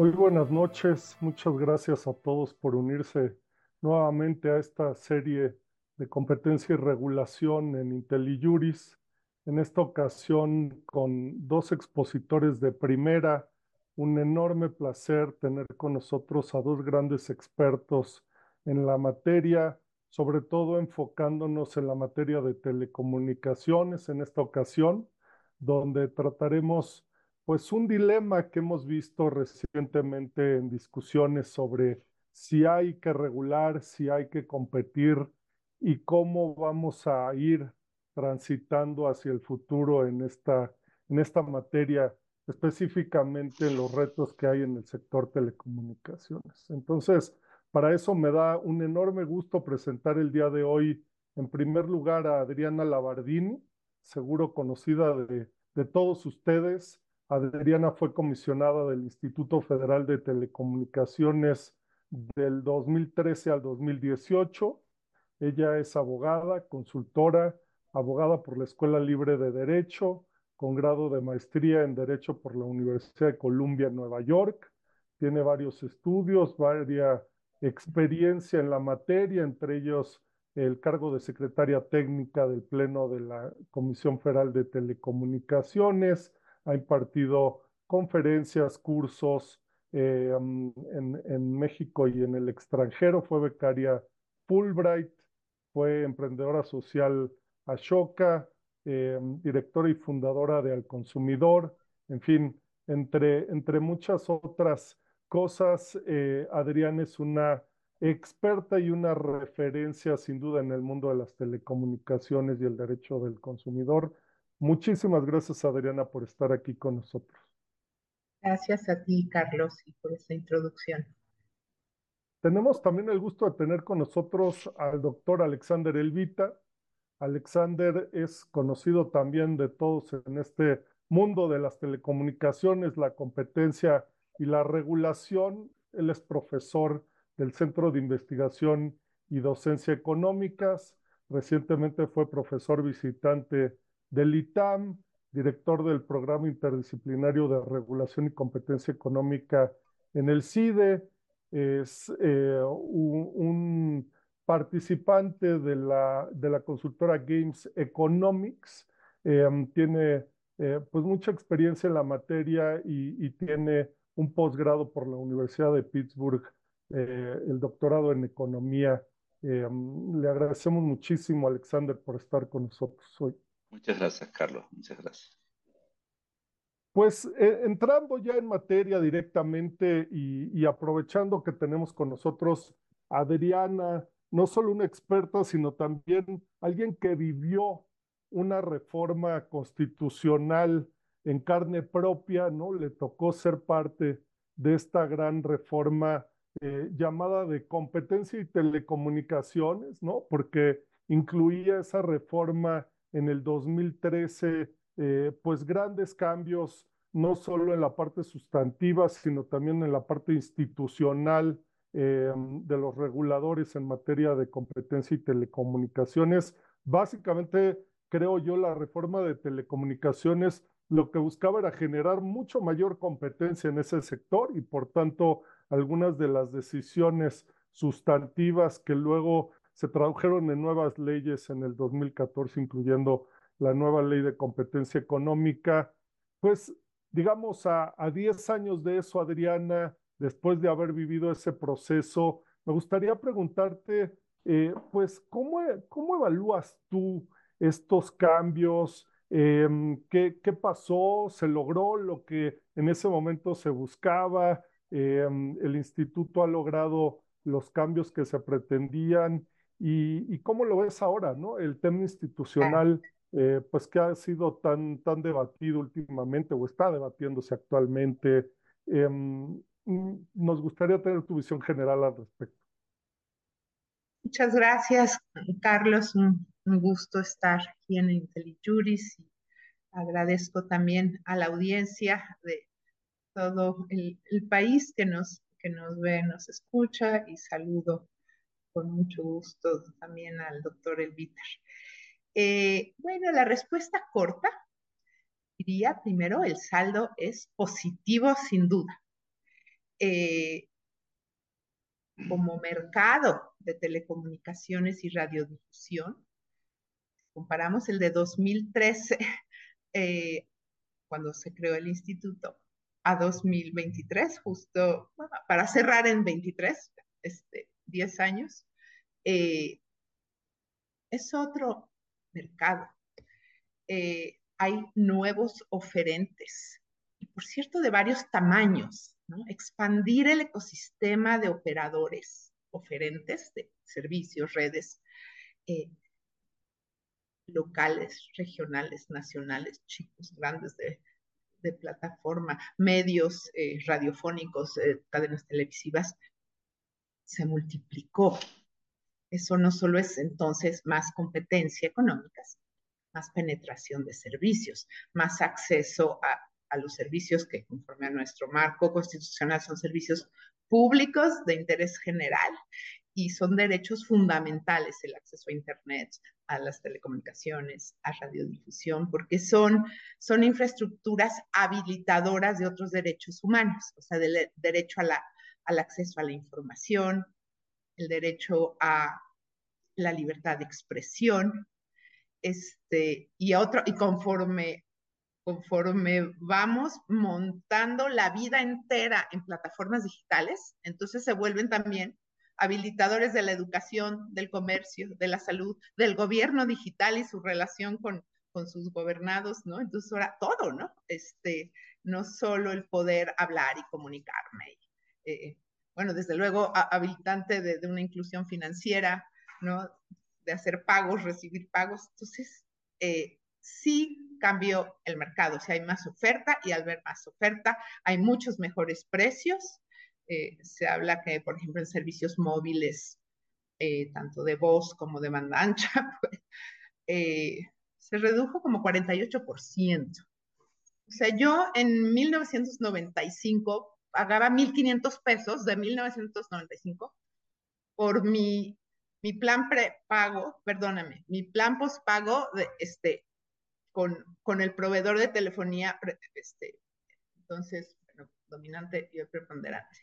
Muy buenas noches, muchas gracias a todos por unirse nuevamente a esta serie de competencia y regulación en IntelliJuris. En esta ocasión con dos expositores de primera, un enorme placer tener con nosotros a dos grandes expertos en la materia, sobre todo enfocándonos en la materia de telecomunicaciones en esta ocasión, donde trataremos pues un dilema que hemos visto recientemente en discusiones sobre si hay que regular, si hay que competir y cómo vamos a ir transitando hacia el futuro en esta, en esta materia, específicamente en los retos que hay en el sector telecomunicaciones. Entonces, para eso me da un enorme gusto presentar el día de hoy, en primer lugar, a Adriana Labardini, seguro conocida de, de todos ustedes, Adriana fue comisionada del Instituto Federal de Telecomunicaciones del 2013 al 2018. Ella es abogada, consultora, abogada por la Escuela Libre de Derecho, con grado de maestría en Derecho por la Universidad de Columbia Nueva York. Tiene varios estudios, varias experiencia en la materia, entre ellos el cargo de secretaria técnica del Pleno de la Comisión Federal de Telecomunicaciones, ha impartido conferencias, cursos eh, en, en, México y en el extranjero, fue becaria Fulbright, fue emprendedora social Ashoka, eh, directora y fundadora de Al Consumidor, en fin, entre, entre muchas otras cosas, eh, Adrián es una experta y una referencia sin duda en el mundo de las telecomunicaciones y el derecho del consumidor. Muchísimas gracias, Adriana, por estar aquí con nosotros. Gracias a ti, Carlos, y por esta introducción. Tenemos también el gusto de tener con nosotros al doctor Alexander Elvita. Alexander es conocido también de todos en este mundo de las telecomunicaciones, la competencia y la regulación. Él es profesor del Centro de Investigación y Docencia Económicas. Recientemente fue profesor visitante del ITAM, director del Programa Interdisciplinario de Regulación y Competencia Económica en el CIDE, es eh, un, participante de la, de la consultora Games Economics, eh, tiene eh, pues mucha experiencia en la materia y, y, tiene un posgrado por la Universidad de Pittsburgh, el doctorado en economía. le agradecemos muchísimo, Alexander, por estar con nosotros hoy. Muchas gracias, Carlos. Muchas gracias. Pues eh, entrando ya en materia directamente y, aprovechando que tenemos con nosotros a Adriana, no solo una experta, sino también alguien que vivió una reforma constitucional en carne propia, ¿no? Le tocó ser parte de esta gran reforma eh, llamada de competencia y telecomunicaciones, ¿no? Porque incluía esa reforma en el 2013, eh, pues grandes cambios, no solo en la parte sustantiva, sino también en la parte institucional eh, de los reguladores en materia de competencia y telecomunicaciones. Básicamente, creo yo, la reforma de telecomunicaciones lo que buscaba era generar mucho mayor competencia en ese sector y por tanto algunas de las decisiones sustantivas que luego se tradujeron en nuevas leyes en el 2014, incluyendo la nueva ley de competencia económica. Pues, digamos, a, a 10 años de eso, Adriana, después de haber vivido ese proceso, me gustaría preguntarte, eh, pues, ¿cómo, ¿cómo evalúas tú estos cambios? Eh, ¿qué, ¿qué, pasó? ¿Se logró lo que en ese momento se buscaba? Eh, ¿El instituto ha logrado los cambios que se pretendían? ¿Y, y cómo lo ves ahora, no? El tema institucional, eh, pues que ha sido tan, tan debatido últimamente o está debatiéndose actualmente. Eh, nos gustaría tener tu visión general al respecto. Muchas gracias, Carlos. Un, un gusto estar aquí en IntelliJuris y agradezco también a la audiencia de todo el, el país que nos, que nos ve, nos escucha y saludo con mucho gusto también al doctor Elviter. Eh, bueno, la respuesta corta diría primero, el saldo es positivo sin duda. eh, como mercado de telecomunicaciones y radiodifusión, comparamos el de 2013, eh, cuando se creó el instituto, a 2023, justo para cerrar en 23, este, 10 años, eh, es otro mercado. Eh, hay nuevos oferentes, y por cierto, de varios tamaños, expandir el ecosistema de operadores oferentes de servicios, redes eh, locales, regionales, nacionales, chicos, grandes de, plataforma, medios radiofónicos, cadenas televisivas, se multiplicó. Eso no solo es entonces más competencia económica, más penetración de servicios, más acceso a los servicios que conforme a nuestro marco constitucional son servicios públicos de interés general y son derechos fundamentales el acceso a Internet, a las telecomunicaciones, a radiodifusión, porque son, son infraestructuras habilitadoras de otros derechos humanos, o sea, del derecho a la, al acceso a la información, el derecho a la libertad de expresión, este, y, otro, y conforme conforme vamos montando la vida entera en plataformas digitales, entonces se vuelven también habilitadores de la educación, del comercio, de la salud, del gobierno digital y su relación con, con sus gobernados, ¿no? Entonces ahora todo, ¿no? Este, no solo el poder hablar y comunicarme. Eh, bueno, desde luego habilitante de, de, una inclusión financiera, ¿no? De hacer pagos, recibir pagos. Entonces, eh, sí cambió el mercado. O sea, hay más oferta y al ver más oferta hay muchos mejores precios. Eh, se habla que, por ejemplo, en servicios móviles, eh, tanto de voz como de banda ancha, pues, eh, se redujo como 48%. O sea, yo en 1995 pagaba 1.500 pesos de 1995 por mi, mi plan prepago, perdóname, mi plan postpago de, este, con, con el proveedor de telefonía, este, entonces, bueno, dominante y preponderante.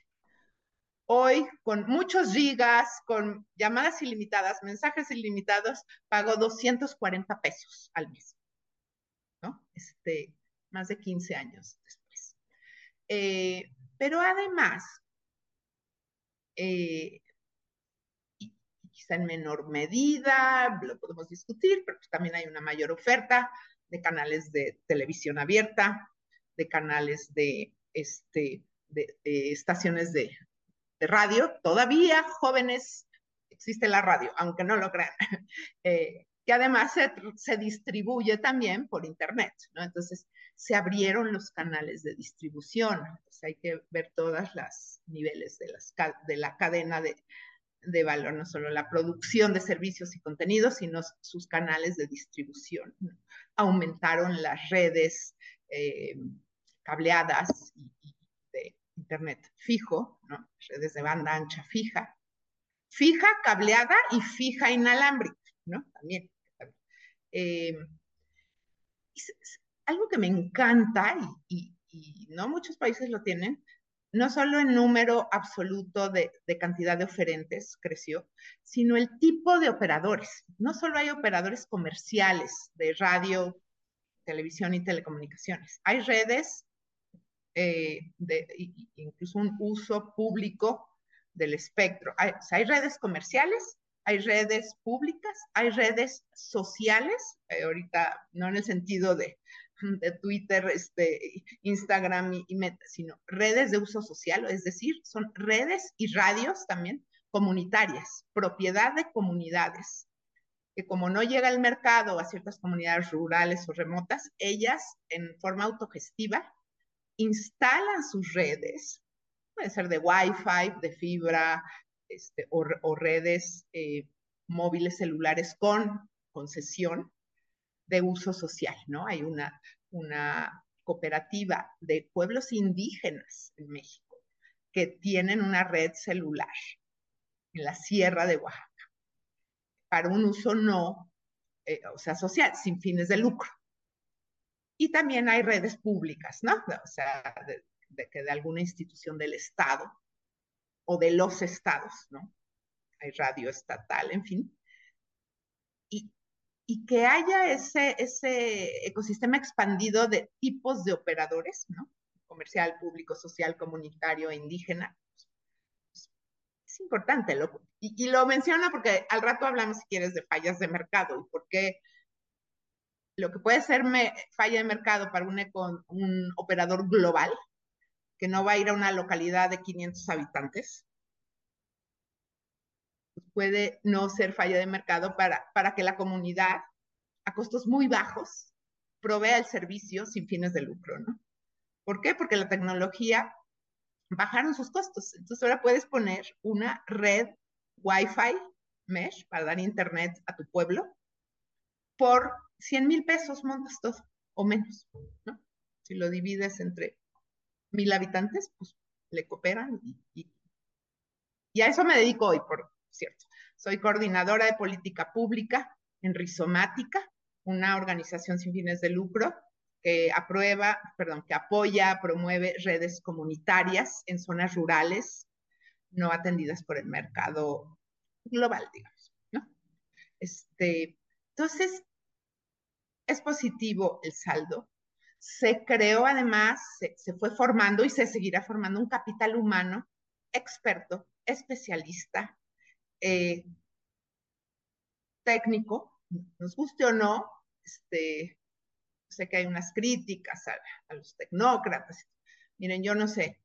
Hoy, con muchos gigas, con llamadas ilimitadas, mensajes ilimitados, pago 240 pesos al mes, ¿no? Este, más de 15 años después. Eh, pero además, eh, quizá en menor medida, lo podemos discutir, pero pues también hay una mayor oferta de canales de televisión abierta, de canales de, este, de, estaciones de, radio. Todavía, jóvenes, existe la radio, aunque no lo crean, eh, que además se, distribuye también por Internet. Entonces, se abrieron los canales de distribución. hay que ver todas las niveles de, las, de la cadena de, de valor, no solo la producción de servicios y contenidos, sino sus canales de distribución. Aumentaron las redes eh, cableadas y, de Internet fijo, ¿no? redes de banda ancha fija, fija, cableada y fija inalámbrica, ¿no? También. Eh, algo que me encanta y, no muchos países lo tienen, no solo el número absoluto de, cantidad de oferentes creció, sino el tipo de operadores. No solo hay operadores comerciales de radio, televisión y telecomunicaciones. Hay redes, eh, de, incluso un uso público del espectro. Hay, hay redes comerciales, hay redes públicas, hay redes sociales, eh, ahorita no en el sentido de de Twitter, este, Instagram y, Meta, sino redes de uso social, es decir, son redes y radios también comunitarias, propiedad de comunidades, que como no llega el mercado a ciertas comunidades rurales o remotas, ellas en forma autogestiva instalan sus redes, puede ser de Wi-Fi, de fibra, este, o, redes eh, móviles celulares con concesión, de uso social, ¿no? Hay una, una cooperativa de pueblos indígenas en México que tienen una red celular en la sierra de Oaxaca para un uso no, eh, o sea, social, sin fines de lucro. Y también hay redes públicas, ¿no? O sea, de de alguna institución del Estado o de los estados, ¿no? Hay radio estatal, en fin. Y, y que haya ese, ese ecosistema expandido de tipos de operadores, ¿no? Comercial, público, social, comunitario indígena. Es importante, lo, y, y, lo menciono porque al rato hablamos, si quieres, de fallas de mercado y por qué lo que puede ser me, falla de mercado para un, un operador global, que no va a ir a una localidad de 500 habitantes, puede no ser falla de mercado para, para que la comunidad, a costos muy bajos, provea el servicio sin fines de lucro, ¿no? ¿Por qué? Porque la tecnología bajaron sus costos. Entonces ahora puedes poner una red Wi-Fi mesh para dar internet a tu pueblo por 100 mil pesos montas todo, o menos, ¿no? Si lo divides entre mil habitantes, pues le cooperan y, y, a eso me dedico hoy, por cierto. Soy coordinadora de política pública en Rizomática, una organización sin fines de lucro que aprueba, perdón, que apoya, promueve redes comunitarias en zonas rurales no atendidas por el mercado global, digamos, ¿no? Este, entonces, es positivo el saldo. Se creó además, se, fue formando y se seguirá formando un capital humano experto, especialista, eh, técnico, nos guste o no, este, sé que hay unas críticas a, los tecnócratas. Miren, yo no sé,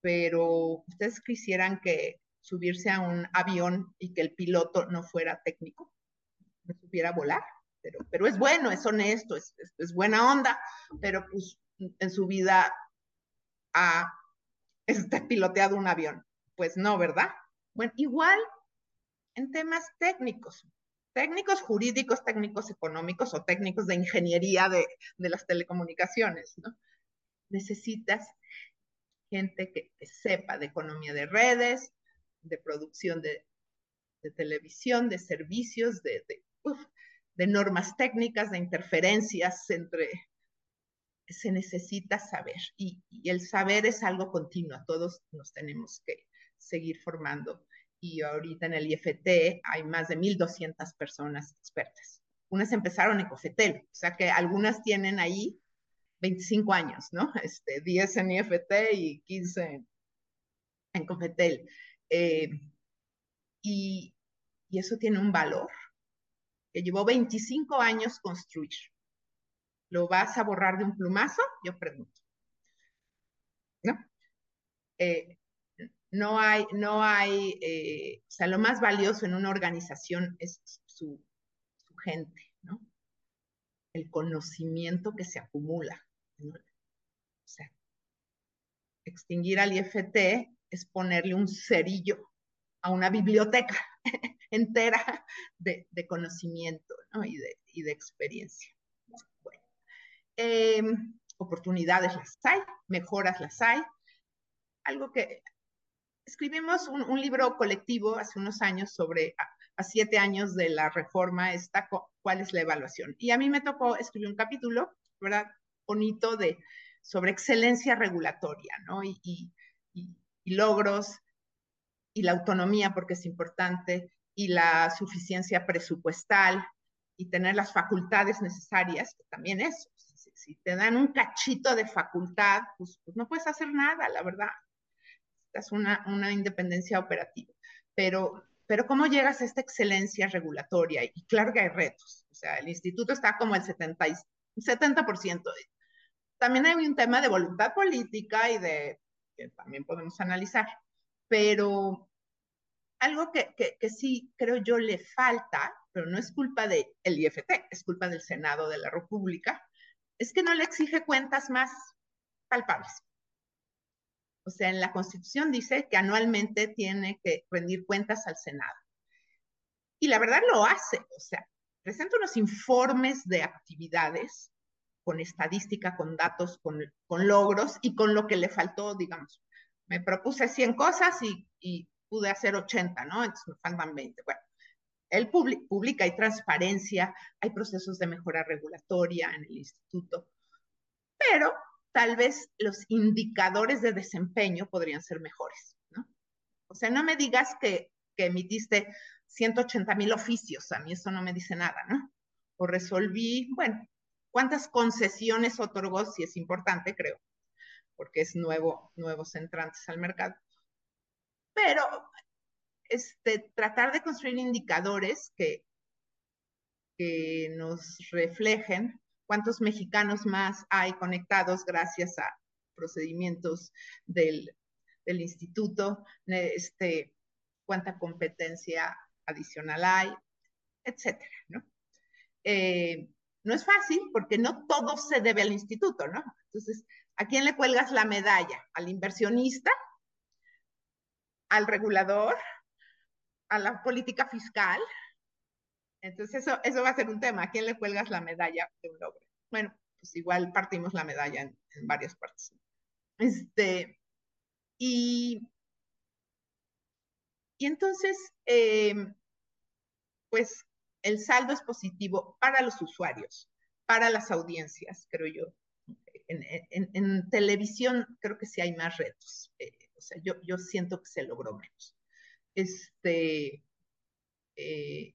pero ustedes quisieran que subirse a un avión y que el piloto no fuera técnico, no supiera volar pero, es bueno, es honesto, es, es, buena onda, pero pues en su vida ha este, piloteado un avión. Pues no, ¿verdad? Bueno, igual en temas técnicos, técnicos jurídicos, técnicos económicos o técnicos de ingeniería de, de las telecomunicaciones, ¿no? Necesitas gente que, sepa de economía de redes, de producción de, de televisión, de servicios, de, de normas técnicas, de interferencias entre... Se necesita saber y, el saber es algo continuo, todos nos tenemos que seguir formando. Y ahorita en el IFT hay más de 1.200 personas expertas. Unas empezaron en Cofetel, o sea que algunas tienen ahí 25 años, ¿no? Este, 10 en IFT y 15 en, Cofetel. Eh, y, y eso tiene un valor que llevó 25 años construir. ¿Lo vas a borrar de un plumazo? Yo pregunto. ¿No? Eh, no hay, no hay, eh, o sea, lo más valioso en una organización es su, gente, ¿no? El conocimiento que se acumula. O sea, extinguir al IFT es ponerle un cerillo a una biblioteca entera de, de conocimiento ¿no? y, de, y, de, experiencia. Bueno, eh, oportunidades las hay, mejoras las hay. Algo que escribimos un, un libro colectivo hace unos años sobre a, a, siete años de la reforma esta, cuál es la evaluación. Y a mí me tocó escribir un capítulo, ¿verdad? Bonito de sobre excelencia regulatoria, ¿no? Y, y, y logros y la autonomía, porque es importante, y la suficiencia presupuestal y tener las facultades necesarias, que también eso. Si, si te dan un cachito de facultad, pues, pues, no puedes hacer nada, la verdad. Es una, una independencia operativa. Pero, pero ¿cómo llegas a esta excelencia regulatoria? Y claro que hay retos. O sea, el instituto está como el 70, 70%. También hay un tema de voluntad política y de que también podemos analizar. Pero algo que, que, que, sí creo yo le falta, pero no es culpa del el IFT, es culpa del Senado de la República, es que no le exige cuentas más palpables. O sea, en la Constitución dice que anualmente tiene que rendir cuentas al Senado. Y la verdad lo hace, o sea, presenta unos informes de actividades con estadística, con datos, con, con logros y con lo que le faltó, digamos. Me propuse 100 cosas y, y pude hacer 80, ¿no? Entonces me faltan 20. Bueno, él publica, hay transparencia, hay procesos de mejora regulatoria en el instituto, pero tal vez los indicadores de desempeño podrían ser mejores, ¿no? O sea, no me digas que, que emitiste 180 mil oficios, a mí eso no me dice nada, ¿no? O resolví, bueno, ¿cuántas concesiones otorgó? Si es importante, creo, porque es nuevo, nuevos entrantes al mercado. Pero este, tratar de construir indicadores que, que nos reflejen cuántos mexicanos más hay conectados gracias a procedimientos del, instituto, este, cuánta competencia adicional hay, etcétera, ¿no? Eh, no es fácil porque no todo se debe al instituto, ¿no? Entonces, ¿a quién le cuelgas la medalla? ¿Al inversionista? ¿Al regulador? ¿A la política fiscal? Entonces, eso, eso va a ser un tema. ¿A quién le cuelgas la medalla de un logro? Bueno, pues igual partimos la medalla en, en varias partes. Este, y, y entonces, eh, pues el saldo es positivo para los usuarios, para las audiencias, creo yo. En, en, televisión creo que sí hay más retos. Eh, o sea, yo, yo siento que se logró menos. Este, eh,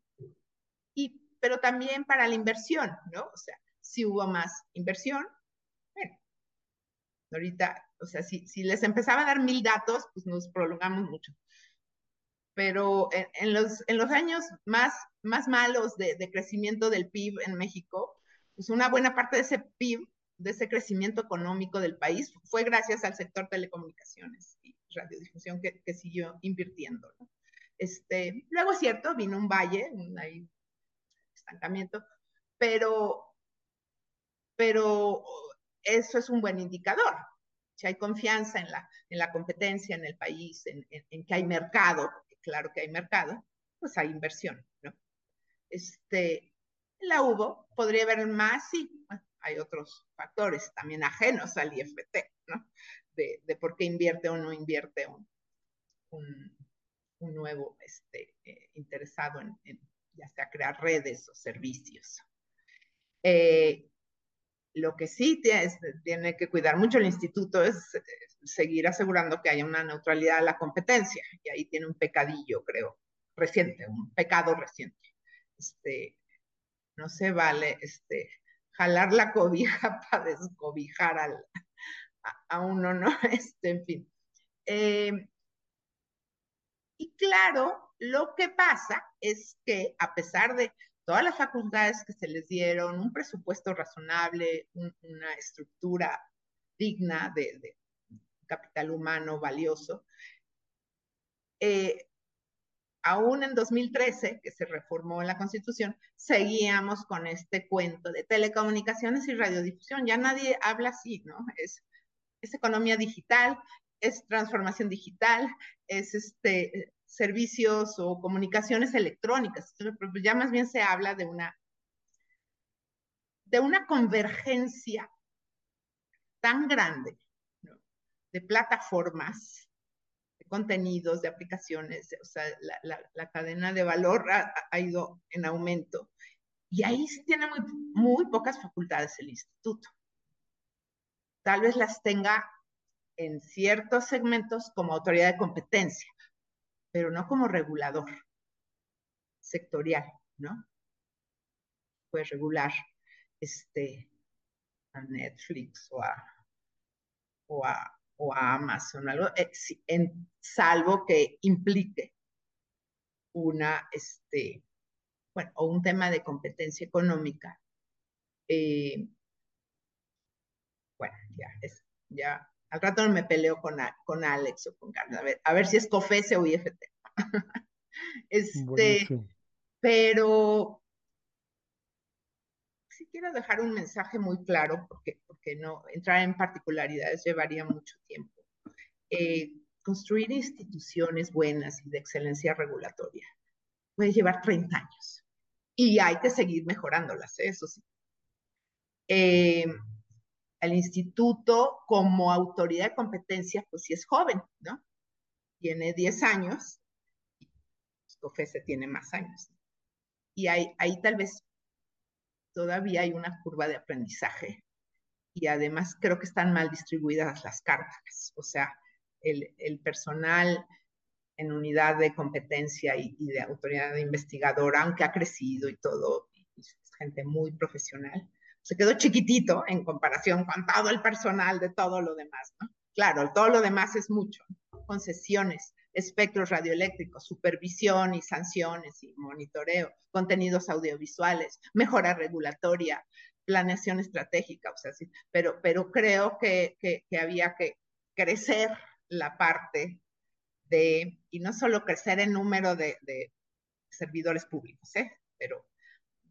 pero también para la inversión, ¿no? O sea, si hubo más inversión, bueno, ahorita, o sea, si, si les empezaba a dar mil datos, pues nos prolongamos mucho pero en, en, los, en los años más, más malos de, de, crecimiento del PIB en México, pues una buena parte de ese PIB, de ese crecimiento económico del país, fue gracias al sector telecomunicaciones y radiodifusión que, que siguió invirtiendo. ¿no? Este, luego es cierto, vino un valle, un ahí, estancamiento, pero, pero eso es un buen indicador. Si hay confianza en la, en la competencia en el país, en, en, que hay mercado, claro que hay mercado, pues hay inversión, ¿no? Este, la hubo, podría haber más, sí, hay otros factores también ajenos al IFT, ¿no? De, de por qué invierte o no invierte un, un, nuevo este, eh, interesado en, ya sea crear redes o servicios. Eh, lo que sí tiene, que cuidar mucho el instituto es seguir asegurando que haya una neutralidad a la competencia. Y ahí tiene un pecadillo, creo, reciente, un pecado reciente. Este, no se vale este, jalar la cobija para descobijar al, a, a, uno, ¿no? Este, en fin. Eh, y claro, lo que pasa es que a pesar de todas las facultades que se les dieron, un presupuesto razonable, un, una estructura digna de, de, capital humano valioso. Eh, aún en 2013, que se reformó la Constitución, seguíamos con este cuento de telecomunicaciones y radiodifusión. Ya nadie habla así, ¿no? Es, es economía digital, es transformación digital, es este, servicios o comunicaciones electrónicas. Ya más bien se habla de una, de una convergencia tan grande de plataformas, de contenidos, de aplicaciones, o sea, la, la, cadena de valor ha, ha, ido en aumento. Y ahí sí tiene muy, muy pocas facultades el instituto. Tal vez las tenga en ciertos segmentos como autoridad de competencia, pero no como regulador sectorial, ¿no? Puede regular este, a Netflix o a, o a o a Amazon, algo, eh, salvo que implique una, este, bueno, o un tema de competencia económica. Eh, bueno, ya, es, ya, al rato me peleo con, con Alex o con Carlos, a ver, a ver si es COFESE o IFT. este, Buenísimo. pero sí quiero dejar un mensaje muy claro, porque, porque no entrar en particularidades llevaría mucho tiempo. Eh, construir instituciones buenas y de excelencia regulatoria puede llevar 30 años y hay que seguir mejorándolas, ¿eh? eso sí. Eh, el instituto como autoridad de competencia, pues sí es joven, ¿no? Tiene 10 años, COFESE tiene más años. Y ahí, ahí tal vez todavía hay una curva de aprendizaje y además creo que están mal distribuidas las cargas. O sea, el, el personal en unidad de competencia y, de autoridad de investigadora, aunque ha crecido y todo, es gente muy profesional, se quedó chiquitito en comparación con todo el personal de todo lo demás, ¿no? Claro, todo lo demás es mucho, concesiones, espectros radioeléctricos, supervisión y sanciones y monitoreo, contenidos audiovisuales, mejora regulatoria, planeación estratégica, o sea, sí, pero, pero creo que, que, había que crecer la parte de, y no solo crecer en número de, de servidores públicos, ¿eh? pero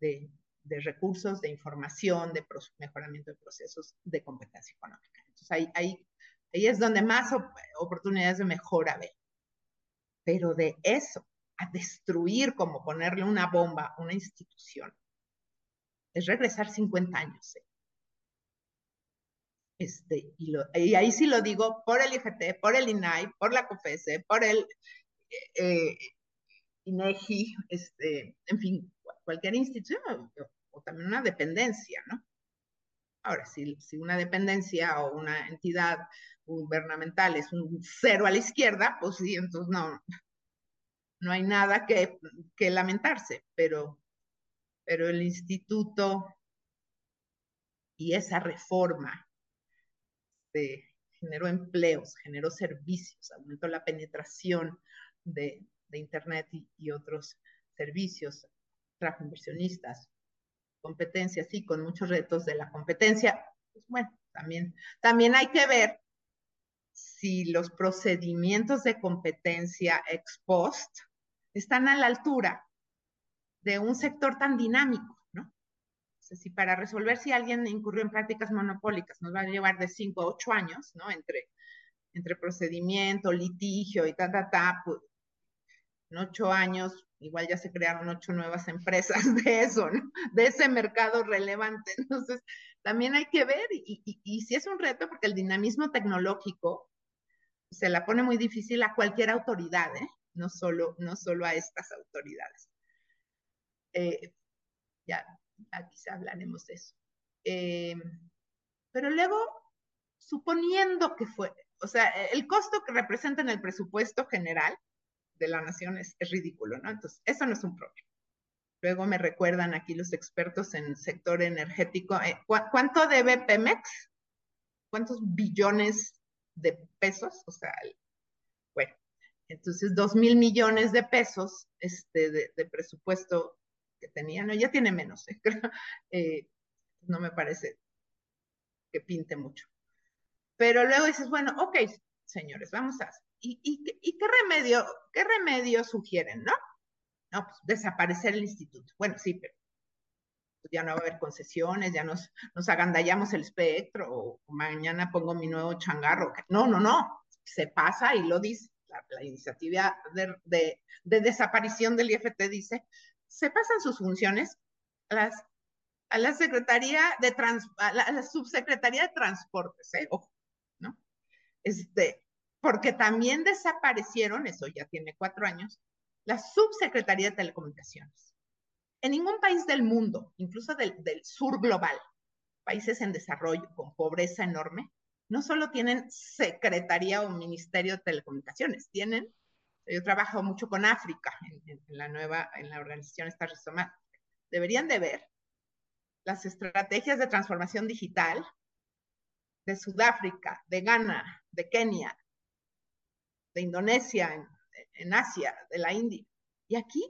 de, de, recursos, de información, de mejoramiento de procesos de competencia económica. Entonces ahí, ahí, ahí es donde más oportunidades de mejora ve. Pero de eso a destruir como ponerle una bomba a una institución, es regresar 50 años. ¿eh? Este, y, y, ahí sí lo digo por el IGT, por el INAI, por la COFESE, por el eh, INEGI, este, en fin, cualquier institución o, también una dependencia, ¿no? Ahora, si, si, una dependencia o una entidad gubernamental es un cero a la izquierda, pues sí, entonces no, no hay nada que, que lamentarse, pero pero el instituto y esa reforma generó empleos, generó servicios, aumentó la penetración de, Internet y, otros servicios, trajo inversionistas, competencias, sí, con muchos retos de la competencia. Pues bueno, también, también hay que ver si los procedimientos de competencia ex post están a la altura de un sector tan dinámico, ¿no? O sea, si para resolver si alguien incurrió en prácticas monopólicas nos va a llevar de 5 a 8 años, ¿no? Entre, entre procedimiento, litigio y ta, ta, ta, pues, en 8 años igual ya se crearon ocho nuevas empresas de eso, ¿no? De ese mercado relevante. Entonces, también hay que ver, y, y, y si es un reto, porque el dinamismo tecnológico se la pone muy difícil a cualquier autoridad, ¿eh? No solo, no solo a estas autoridades. Eh, ya, quizá hablaremos de eso. Eh, pero luego, suponiendo que fue, o sea, el costo que representa en el presupuesto general de la nación es, ridículo, ¿no? Entonces, eso no es un problema. Luego me recuerdan aquí los expertos en sector energético, eh, ¿cuánto debe Pemex? ¿Cuántos billones de pesos? O sea, bueno, entonces dos mil millones de pesos este, de presupuesto tenía, no, ya tiene menos, ¿eh? Eh, no me parece que pinte mucho. Pero luego dices, bueno, ok, señores, vamos a... ¿Y, qué remedio, qué remedio sugieren, no? No, pues desaparecer el instituto. Bueno, sí, pero ya no va a haber concesiones, ya nos, nos agandallamos el espectro, o mañana pongo mi nuevo changarro. No, no, no, se pasa y lo dice. La, iniciativa de, de, de, desaparición del IFT dice, se pasan sus funciones a, las, a la Secretaría de Trans, a la, Subsecretaría de Transportes, ¿eh? Ojo, ¿no? Este, porque también desaparecieron, eso ya tiene cuatro años, la Subsecretaría de Telecomunicaciones. En ningún país del mundo, incluso del, del sur global, países en desarrollo con pobreza enorme, no solo tienen Secretaría o Ministerio de Telecomunicaciones, tienen yo trabajo mucho con África en, la nueva, en la organización esta Deberían de ver las estrategias de transformación digital de Sudáfrica, de Ghana, de Kenia, de Indonesia, en, en Asia, de la India. Y aquí,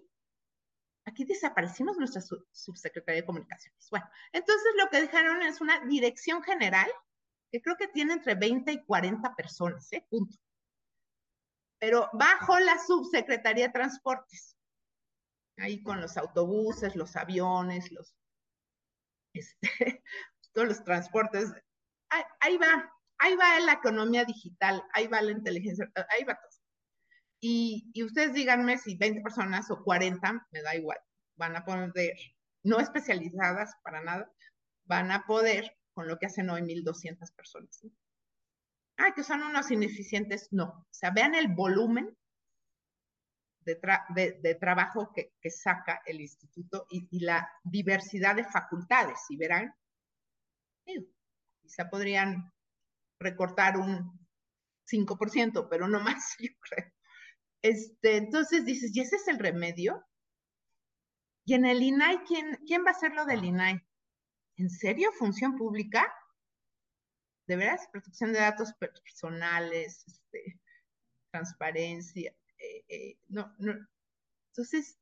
aquí desaparecimos nuestra subsecretaría de comunicaciones. Bueno, entonces lo que dejaron es una dirección general que creo que tiene entre 20 y 40 personas, ¿eh? Punto pero bajo la subsecretaría de transportes, ahí con los autobuses, los aviones, los, este, todos los transportes, ahí, va, ahí va la economía digital, ahí va la inteligencia, ahí va todo. Y, y, ustedes díganme si 20 personas o 40, me da igual, van a poder, no especializadas para nada, van a poder con lo que hacen hoy 1.200 personas. ¿sí? ah, que son unos ineficientes, no. O sea, vean el volumen de, trabajo que, saca el instituto y, la diversidad de facultades, y verán, Quizá podrían recortar un 5%, pero no más, yo creo. Este, entonces dices, ¿y ese es el remedio? Y en el INAI, ¿quién, quién va a hacer lo del INAI? ¿En serio? ¿Función pública? ¿De veras? Protección de datos personales, este, transparencia. Eh, eh, no, no. Entonces,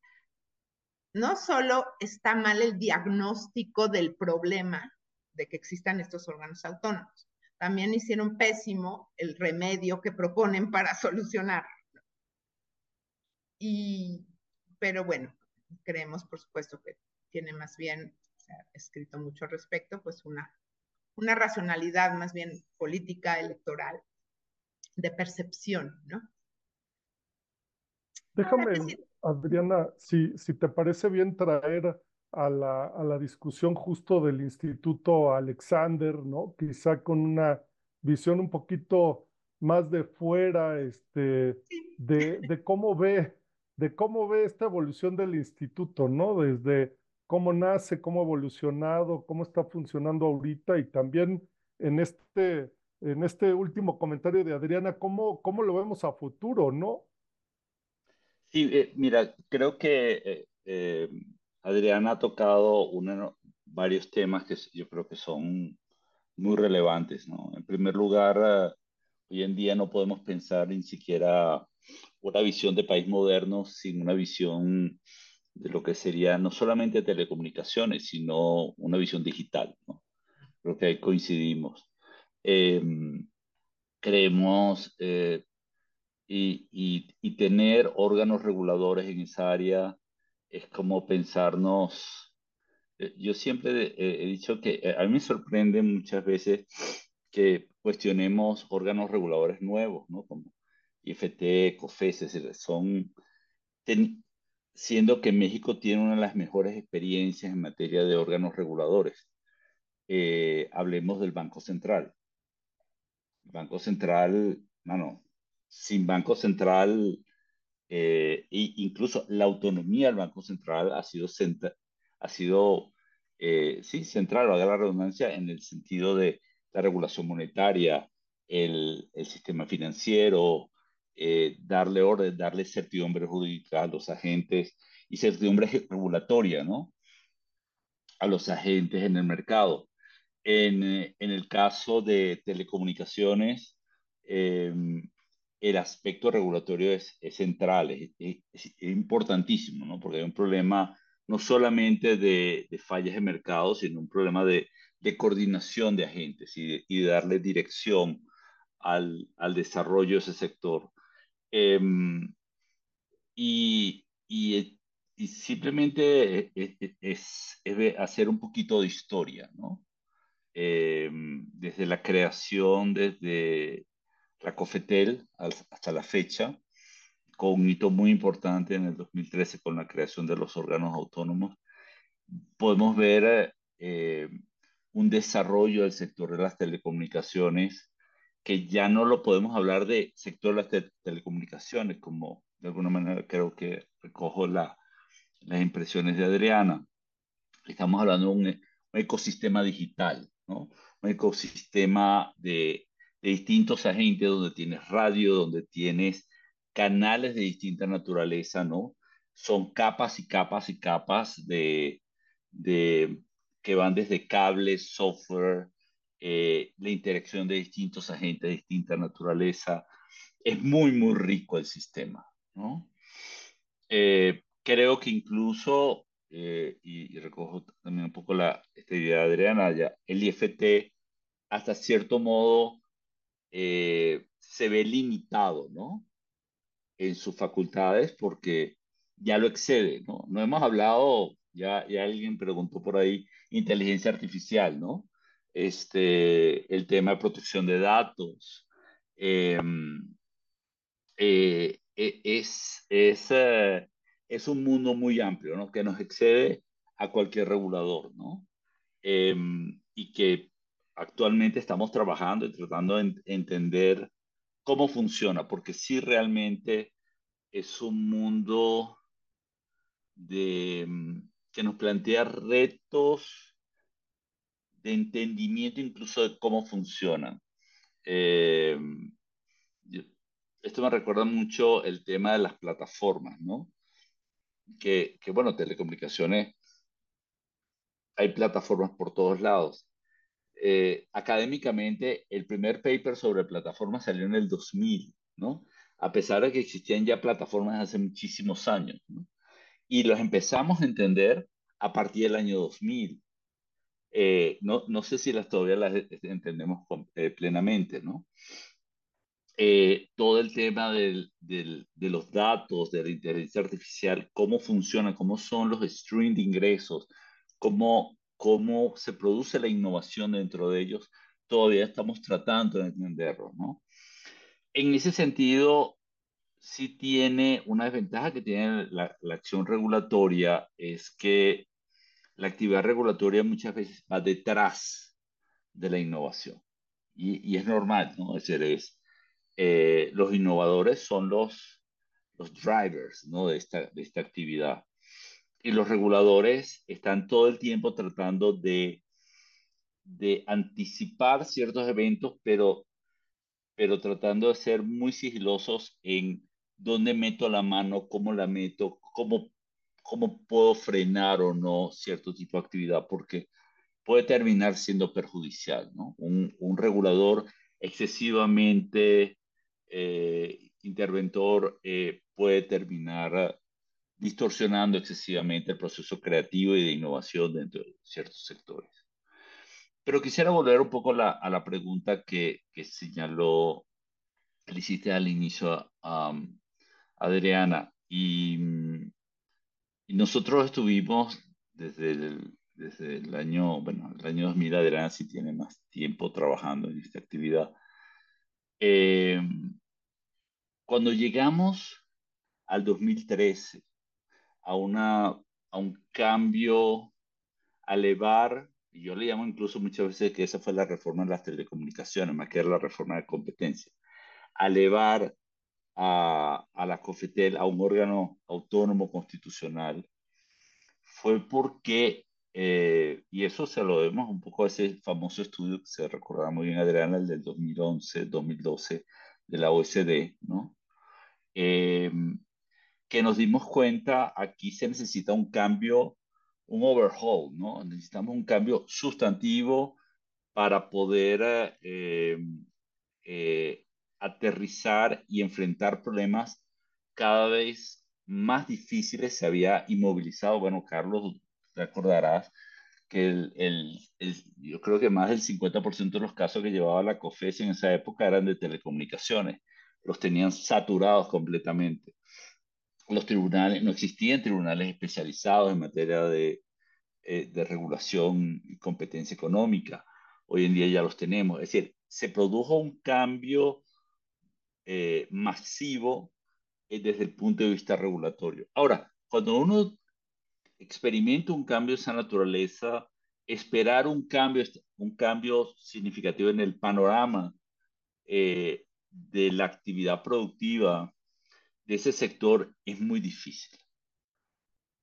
no solo está mal el diagnóstico del problema de que existan estos órganos autónomos, también hicieron pésimo el remedio que proponen para solucionar. Y, pero bueno, creemos, por supuesto, que tiene más bien, se ha escrito mucho al respecto, pues una, una racionalidad más bien política, electoral, de percepción, ¿no? Déjame, Adriana, si, si te parece bien traer a la, a la discusión justo del Instituto Alexander, ¿no? Quizá con una visión un poquito más de fuera, este, de, de cómo ve, de cómo ve esta evolución del instituto, ¿no? Desde cómo nace, cómo ha evolucionado, cómo está funcionando ahorita y también en este, en este último comentario de Adriana, cómo, cómo lo vemos a futuro, ¿no? Sí, eh, mira, creo que eh, eh, Adriana ha tocado varios temas que yo creo que son muy relevantes, ¿no? En primer lugar, hoy en día no podemos pensar ni siquiera una visión de país moderno sin una visión de lo que sería no solamente telecomunicaciones, sino una visión digital, ¿no? Creo que ahí coincidimos. Em, creemos y, y, tener órganos reguladores en esa área es como pensarnos, eh, yo siempre he dicho que eh, a mí me sorprende muchas veces que cuestionemos órganos reguladores nuevos, ¿no? Como IFT, COFES, son, siendo que México tiene una de las mejores experiencias en materia de órganos reguladores. Eh, hablemos del Banco Central. El Banco Central, no, sin Banco Central, eh, e incluso la autonomía del Banco Central ha sido, ha sido eh, sí, central, o la redundancia, en el sentido de la regulación monetaria, el, el sistema financiero, eh, darle orden, darle certidumbre jurídica a los agentes y certidumbre regulatoria, ¿no? A los agentes en el mercado. En, en el caso de telecomunicaciones, eh, el aspecto regulatorio es, central, es, importantísimo, ¿no? Porque hay un problema no solamente de, fallas de mercado, sino un problema de, coordinación de agentes y de, darle dirección al, desarrollo de ese sector. Em, y, simplemente es, hacer un poquito de historia, ¿no? Em, desde la creación, desde la COFETEL hasta la fecha, con un hito muy importante en el 2013 con la creación de los órganos autónomos, podemos ver eh, un desarrollo del sector de las telecomunicaciones que ya no lo podemos hablar de sector de las telecomunicaciones, como de alguna manera creo que recojo la, las impresiones de Adriana. Estamos hablando de un, un ecosistema digital, ¿no? un ecosistema de de distintos agentes, donde tienes radio, donde tienes canales de distinta naturaleza, ¿no? Son capas y capas y capas de, de que van desde cables, software, eh, la interacción de distintos agentes de distinta naturaleza. Es muy, muy rico el sistema, ¿no? Eh, creo que incluso, eh, y, recojo también un poco la, esta idea de Adriana, ya, el IFT hasta cierto modo eh, se ve limitado, ¿no? En sus facultades porque ya lo excede, ¿no? No hemos hablado, ya, ya alguien preguntó por ahí, inteligencia artificial, ¿no? Este, el tema de protección de datos. Em, eh, e, es, es, eh, es un mundo muy amplio, ¿no? Que nos excede a cualquier regulador, ¿no? Em, y que actualmente estamos trabajando y tratando de entender cómo funciona, porque sí realmente es un mundo de, mm, que nos plantea retos de entendimiento incluso de cómo funcionan. Eh, esto me recuerda mucho el tema de las plataformas, ¿no? Que, que, bueno, telecomunicaciones, hay plataformas por todos lados. Eh, académicamente, el primer paper sobre plataformas salió en el 2000, ¿no? A pesar de que existían ya plataformas hace muchísimos años, ¿no? Y los empezamos a entender a partir del año 2000. Eh, no, no, sé si las todavía las entendemos eh, plenamente, ¿no? Todo el tema del, del, de los datos, de la inteligencia artificial, cómo funciona, cómo son los streams de ingresos, cómo, cómo se produce la innovación dentro de ellos, todavía estamos tratando de entenderlo, ¿no? En ese sentido, sí tiene una desventaja que tiene la, la acción regulatoria, es que la actividad regulatoria muchas veces va detrás de la innovación. Y, y es normal, ¿no? Es decir, es, eh, los innovadores son los, los drivers ¿no? de, esta, de esta actividad. Y los reguladores están todo el tiempo tratando de, de anticipar ciertos eventos, pero, pero tratando de ser muy sigilosos en dónde meto la mano, cómo la meto, cómo, cómo puedo frenar o no cierto tipo de actividad, porque puede terminar siendo perjudicial. ¿no? Un, un regulador excesivamente eh, interventor eh, puede terminar distorsionando excesivamente el proceso creativo y de innovación dentro de ciertos sectores. Pero quisiera volver un poco a la pregunta que, que señaló, le hiciste al inicio Adriana. Y, nosotros estuvimos desde el, desde el año, bueno, el año 2000, Adriana sí tiene más tiempo trabajando en esta actividad. Eh, cuando llegamos al 2013, a, una, a un cambio, a elevar, y yo le llamo incluso muchas veces que esa fue la reforma de las telecomunicaciones, más que era la reforma de competencia, a elevar a, a la COFETEL a un órgano autónomo constitucional, fue porque, eh, y eso se lo debemos un poco a ese famoso estudio que se recordará muy bien Adriana, el del 2011-2012 de la OECD, ¿no? eh, que nos dimos cuenta, aquí se necesita un cambio, un overhaul, ¿no? Necesitamos un cambio sustantivo para poder eh, eh, aterrizar y enfrentar problemas cada vez más difíciles. Se había inmovilizado, bueno, Carlos, te acordarás que el, el, el, yo creo que más del 50% de los casos que llevaba la COFES en esa época eran de telecomunicaciones los tenían saturados completamente. Los tribunales, no existían tribunales especializados en materia de, eh, de regulación y competencia económica. Hoy en día ya los tenemos. Es decir, se produjo un cambio eh, masivo eh, desde el punto de vista regulatorio. Ahora, cuando uno experimenta un cambio de esa naturaleza, esperar un cambio, un cambio significativo en el panorama de la actividad productiva de ese sector es muy difícil.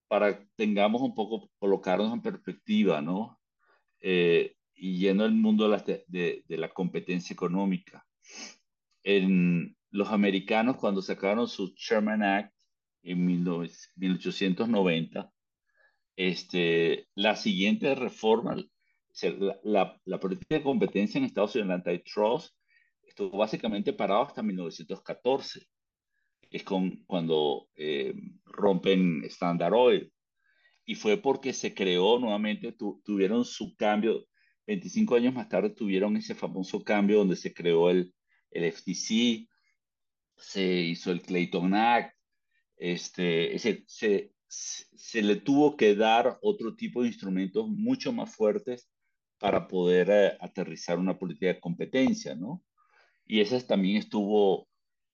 Para tengamos un poco, colocarnos en perspectiva, ¿no? Eh, y yendo al mundo de la, de, de la, competencia económica. En los americanos, cuando sacaron su Sherman Act en 1890, este, la siguiente reforma, la, la, la política de competencia en Estados Unidos, el antitrust, estuvo básicamente parado hasta 1914, es con, cuando eh, rompen Standard Oil. Y fue porque se creó nuevamente, tu, tuvieron su cambio, 25 años más tarde tuvieron ese famoso cambio donde se creó el, el FTC, se hizo el Clayton Act, este, ese, se, se le tuvo que dar otro tipo de instrumentos mucho más fuertes para poder eh, aterrizar una política de competencia, ¿no? Y esa también estuvo,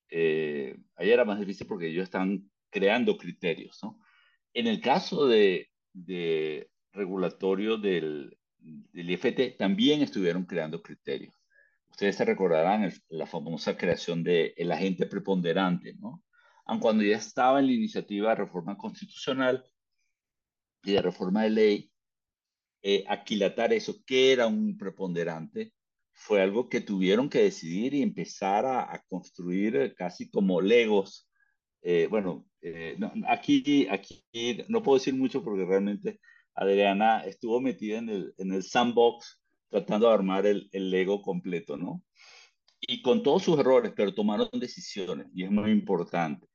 eh, ahí era más difícil porque ellos están creando criterios, ¿no? En el caso de, de regulatorio del, del IFT, también estuvieron creando criterios. Ustedes se recordarán el, la famosa creación del el agente preponderante, ¿no? Aun cuando ya estaba en la iniciativa de reforma constitucional y de reforma de ley, eh, aquilatar eso, que era un preponderante, fue algo que tuvieron que decidir y empezar a, construir casi como legos. Eh, bueno, eh, aquí, aquí no puedo decir mucho porque realmente Adriana estuvo metida en el, en el sandbox tratando de armar el, el Lego completo, ¿no? Y con todos sus errores, pero tomaron decisiones y es muy importante.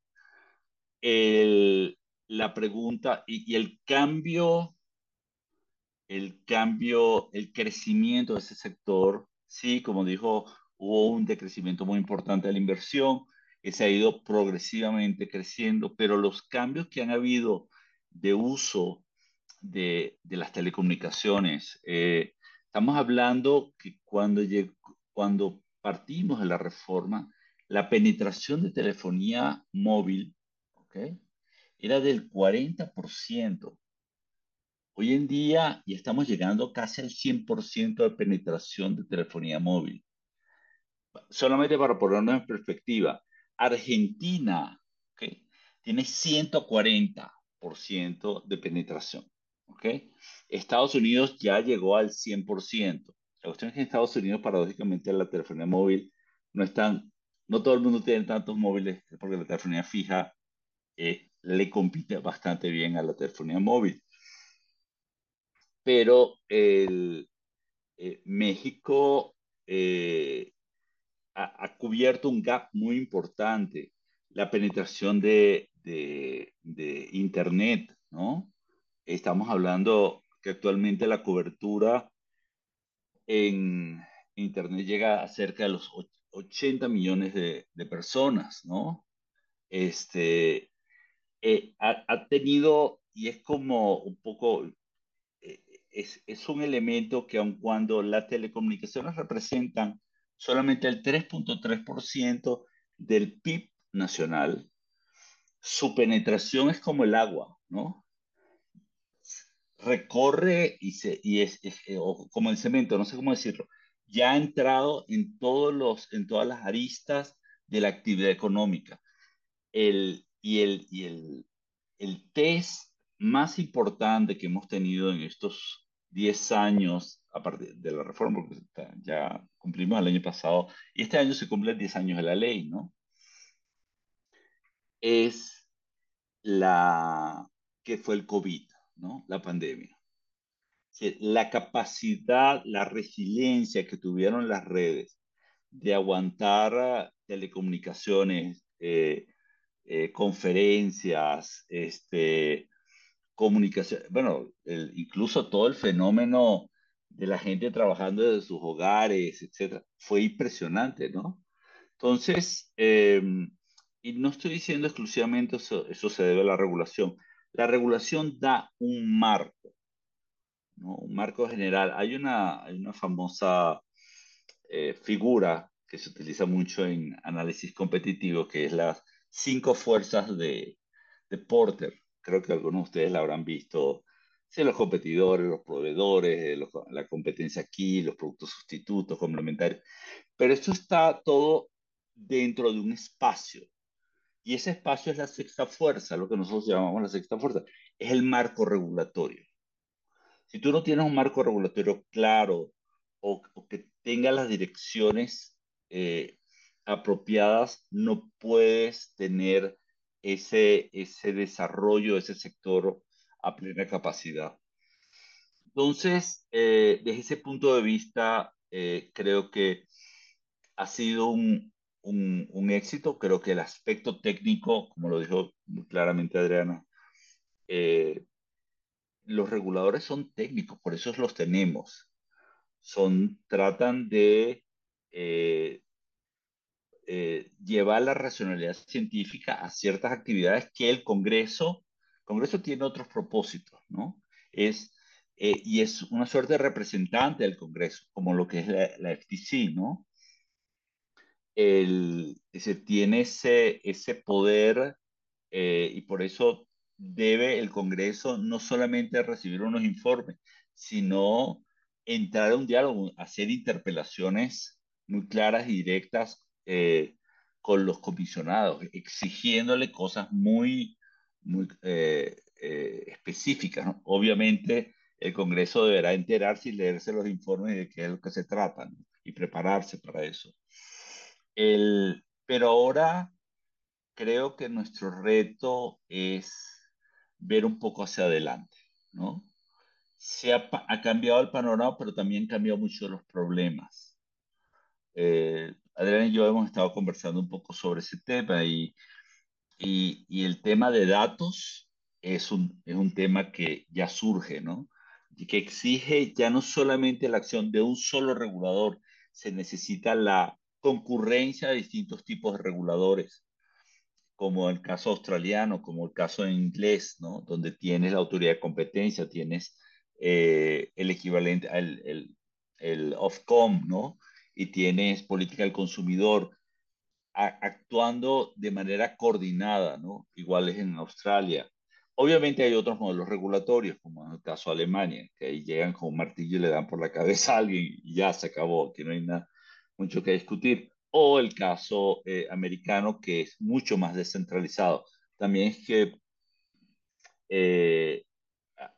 El, la pregunta y, y el cambio, el cambio, el crecimiento de ese sector sí, como dijo, hubo un decrecimiento muy importante de la inversión, que se ha ido progresivamente creciendo, pero los cambios que han habido de uso de, las telecomunicaciones, eh, estamos hablando que cuando, cuando partimos de la reforma, la penetración de telefonía móvil era del 40%. Hoy en día ya estamos llegando casi al 100% de penetración de telefonía móvil. Solamente para ponernos en perspectiva, Argentina tiene 140% de penetración. ¿okay? Estados Unidos ya llegó al 100%. La cuestión es que en Estados Unidos, paradójicamente, la telefonía móvil no están, no todo el mundo tiene tantos móviles porque la telefonía fija eh, le compite bastante bien a la telefonía móvil pero eh, México eh, ha, cubierto un gap muy importante, la penetración de, Internet, ¿no? Estamos hablando que actualmente la cobertura en Internet llega a cerca de los 80 millones de, personas, ¿no? Este, eh, ha, ha, tenido, y es como un poco, es, es un elemento que aun cuando las telecomunicaciones representan solamente el 3.3% del PIB nacional, su penetración es como el agua, ¿no? Recorre y, se, y es, eh, como el cemento, no sé cómo decirlo, ya ha entrado en, todos los, en todas las aristas de la actividad económica. El, y el, y el, el test más importante que hemos tenido en estos 10 años, aparte de la reforma, porque ya cumplimos el año pasado, y este año se cumplen 10 años de la ley, ¿no? Es la que fue el COVID, ¿no? La pandemia. La capacidad, la resiliencia que tuvieron las redes de aguantar telecomunicaciones, eh, eh, conferencias, este, comunicación, bueno, incluso todo el fenómeno de la gente trabajando desde sus hogares, etcétera, fue impresionante, ¿no? Entonces, em, y no estoy diciendo exclusivamente eso, eso se debe a la regulación. La regulación da un marco. Un marco general. Hay una, hay una famosa eh, figura que se utiliza mucho en análisis competitivo, que es las cinco fuerzas de, de Porter creo que algunos de ustedes la habrán visto, si los competidores, los proveedores, la competencia aquí, los productos sustitutos, complementarios, pero esto está todo dentro de un espacio. Y ese espacio es la sexta fuerza, lo que nosotros llamamos la sexta fuerza, es el marco regulatorio. Si tú no tienes un marco regulatorio claro o, que tenga las direcciones eh, apropiadas, no puedes tener ese, ese desarrollo de ese sector a plena capacidad. Entonces, eh, desde ese punto de vista, eh, creo que ha sido un, un, éxito. Creo que el aspecto técnico, como lo dijo muy claramente Adriana, eh, los reguladores son técnicos, por eso los tenemos. Son, tratan de llevar la racionalidad científica a ciertas actividades que el Congreso, Congreso tiene otros propósitos, ¿no? Es, eh, y es una suerte de representante del Congreso, como lo que es la, FTC, ¿no? El, se tiene ese, ese poder eh, y por eso debe el Congreso no solamente recibir unos informes, sino entrar a un diálogo, hacer interpelaciones muy claras y directas eh, con los comisionados, exigiéndole cosas muy, muy eh, eh, específicas. Obviamente el Congreso deberá enterarse y leerse los informes de qué es lo que se trata y prepararse para eso. El, pero ahora creo que nuestro reto es ver un poco hacia adelante, ¿no? Se ha, ha cambiado el panorama, pero también cambiado mucho los problemas. Eh, Adrián y yo hemos estado conversando un poco sobre ese tema y, y, y el tema de datos es un, es un tema que ya surge, ¿no? Y que exige ya no solamente la acción de un solo regulador, se necesita la concurrencia de distintos tipos de reguladores, como el caso australiano, como el caso en inglés, ¿no? Donde tienes la autoridad de competencia, tienes eh, el equivalente, el, el, el Ofcom, ¿no? Y tienes política del consumidor actuando de manera coordinada, ¿no? Iguales en Australia. Obviamente hay otros modelos regulatorios, como en el caso de Alemania, que ahí llegan con martillo y le dan por la cabeza a alguien y ya se acabó, que no hay nada mucho que discutir. O el caso eh, americano, que es mucho más descentralizado. También es que eh,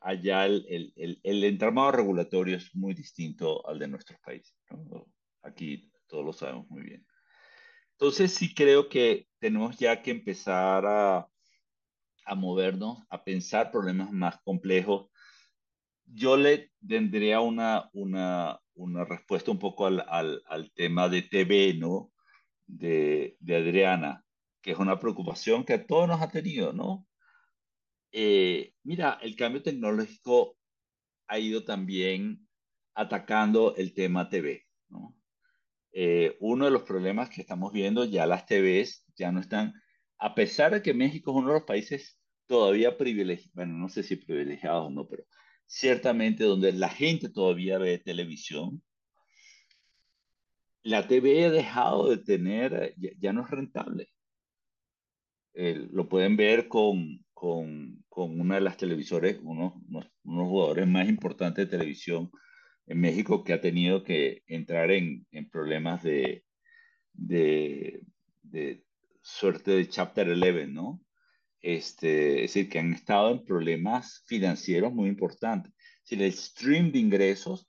allá el, entramado regulatorio es muy distinto al de nuestros países. Aquí todos lo sabemos muy bien. Entonces sí creo que tenemos ya que empezar a, a movernos, a pensar problemas más complejos. Yo le tendría una, una, una respuesta un poco al, al, al, tema de TV, ¿no? De, de, Adriana, que es una preocupación que a todos nos ha tenido, ¿no? Eh, mira, el cambio tecnológico ha ido también atacando el tema TV. Eh, uno de los problemas que estamos viendo, ya las TVs ya no están, a pesar de que México es uno de los países todavía privilegiados, bueno, no sé si privilegiados o no, pero ciertamente donde la gente todavía ve televisión, la TV ha dejado de tener, ya, ya no es rentable. Eh, lo pueden ver con, con, con, una de las televisores, unos, unos, jugadores más importantes de televisión en México que ha tenido que entrar en, en problemas de, de, de, suerte de Chapter 11, ¿no? Este, es decir, que han estado en problemas financieros muy importantes. Si el stream de ingresos,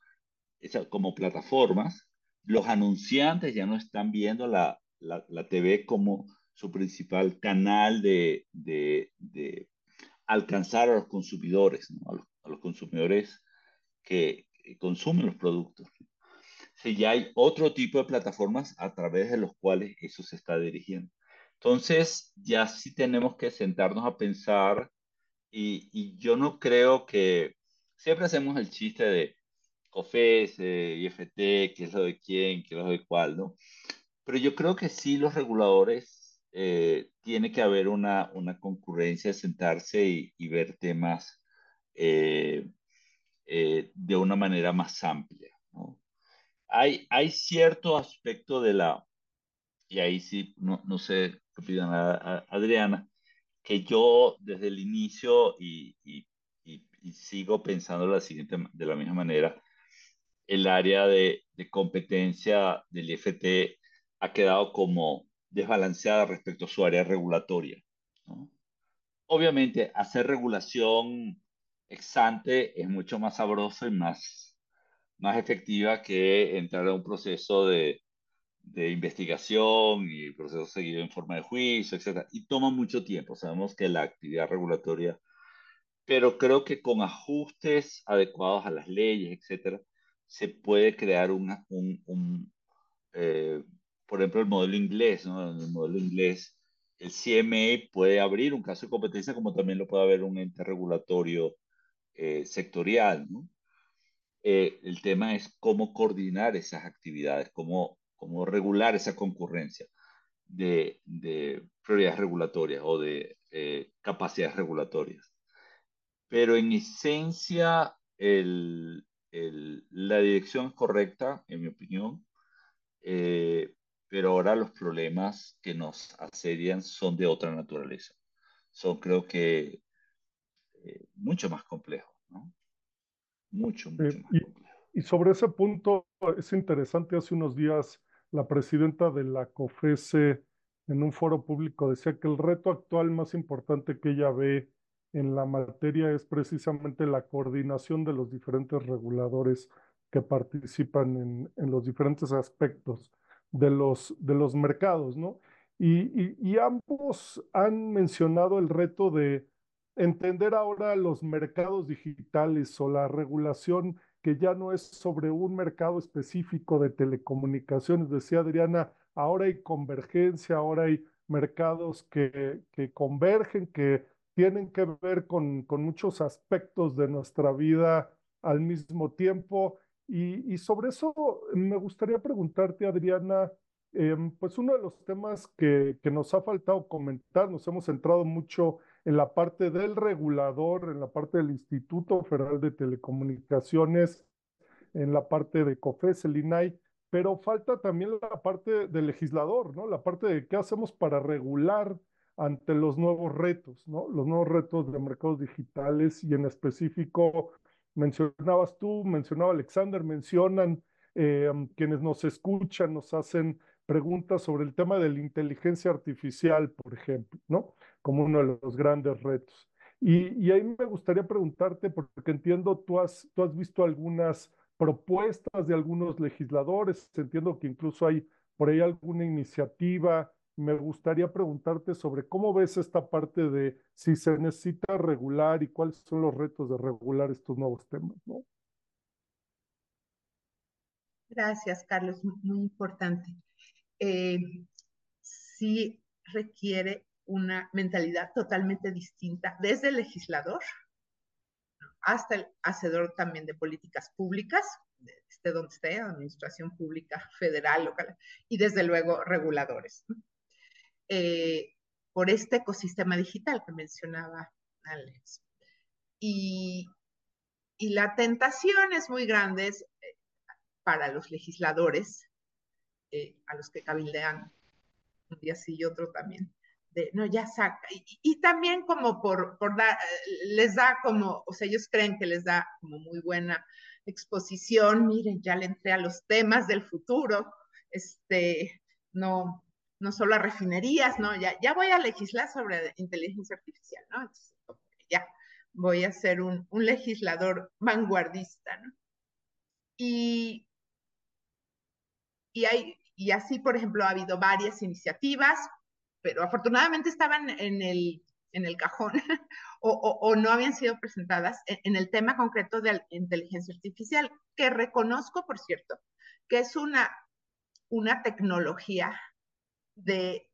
como plataformas, los anunciantes ya no están viendo la, la, la TV como su principal canal de, de, de alcanzar a los consumidores, ¿no? a, los, a, los, consumidores que, consumen los productos. Si ya hay otro tipo de plataformas a través de los cuales eso se está dirigiendo. Entonces, ya sí tenemos que sentarnos a pensar y, yo no creo que siempre hacemos el chiste de COFES, eh, IFT, qué es lo de quién, qué es lo de cuál, ¿no? Pero yo creo que sí los reguladores eh, tiene que haber una, una concurrencia sentarse y, y ver temas eh, eh, de una manera más amplia, ¿no? Hay, hay cierto aspecto de la, y ahí sí, no, no sé qué opinan a, a Adriana, que yo desde el inicio y, y, y, y, sigo pensando la siguiente, de la misma manera, el área de, de competencia del IFT ha quedado como desbalanceada respecto a su área regulatoria. ¿no? Obviamente, hacer regulación ex ante es mucho más sabroso y más, más efectiva que entrar a un proceso de, de investigación y proceso seguido en forma de juicio, etc. Y toma mucho tiempo. Sabemos que la actividad regulatoria, pero creo que con ajustes adecuados a las leyes, etc., se puede crear una, un, un eh, por ejemplo, el modelo inglés, ¿no? El modelo inglés, el CMA puede abrir un caso de competencia como también lo puede haber un ente regulatorio eh, sectorial. Eh, el tema es cómo coordinar esas actividades, cómo cómo regular esa concurrencia de, de prioridades regulatorias o de eh, capacidades regulatorias. Pero en esencia, la dirección es correcta, en mi opinión, pero ahora los problemas que nos asedian son de otra naturaleza. Son, creo que, eh, mucho más complejos, ¿no? Mucho, mucho más. Y, y sobre ese punto, es interesante, hace unos días la presidenta de la COFESE en un foro público decía que el reto actual más importante que ella ve en la materia es precisamente la coordinación de los diferentes reguladores que participan en, en los diferentes aspectos de los, de los mercados, ¿no? Y, y, ambos han mencionado el reto de entender ahora los mercados digitales o la regulación que ya no es sobre un mercado específico de telecomunicaciones. Decía Adriana, ahora hay convergencia, ahora hay mercados que, convergen, que tienen que ver con, muchos aspectos de nuestra vida al mismo tiempo. Y, sobre eso me gustaría preguntarte, Adriana, eh, pues uno de los temas que, que, nos ha faltado comentar, nos hemos centrado mucho en la parte del regulador, en la parte del Instituto Federal de Telecomunicaciones, en la parte de COFES, el INAI, pero falta también la parte del legislador, ¿no? La parte de qué hacemos para regular ante los nuevos retos, ¿no? Los nuevos retos de mercados digitales y en específico mencionabas tú, mencionaba Alexander, mencionan eh, quienes nos escuchan, nos hacen preguntas sobre el tema de la inteligencia artificial, por ejemplo, ¿no? Como uno de los grandes retos. Y, ahí me gustaría preguntarte, porque entiendo, tú has, tú has visto algunas propuestas de algunos legisladores, entiendo que incluso hay por ahí alguna iniciativa. Me gustaría preguntarte sobre cómo ves esta parte de si se necesita regular y cuáles son los retos de regular estos nuevos temas, ¿no? Gracias, Carlos, muy importante. Eh, sí requiere una mentalidad totalmente distinta desde el legislador hasta el hacedor también de políticas públicas, esté donde esté, administración pública federal, local, y desde luego reguladores. Eh, por este ecosistema digital que mencionaba Alex. Y, la tentación es muy grande eh, para los legisladores, eh, a los que cabildean un día sí y otro también, de, no, ya saca. Y, también como por, por dar, les da como, o sea, ellos creen que les da como muy buena exposición, miren, ya le entré a los temas del futuro, este, no, no solo a refinerías, no, ya, ya voy a legislar sobre inteligencia artificial, ¿no? Ya voy a ser un, un legislador vanguardista, ¿no? Y, y, hay, y así, por ejemplo, ha habido varias iniciativas, pero afortunadamente estaban en el, en el cajón o, no habían sido presentadas en, en, el tema concreto de inteligencia artificial, que reconozco, por cierto, que es una, una tecnología de,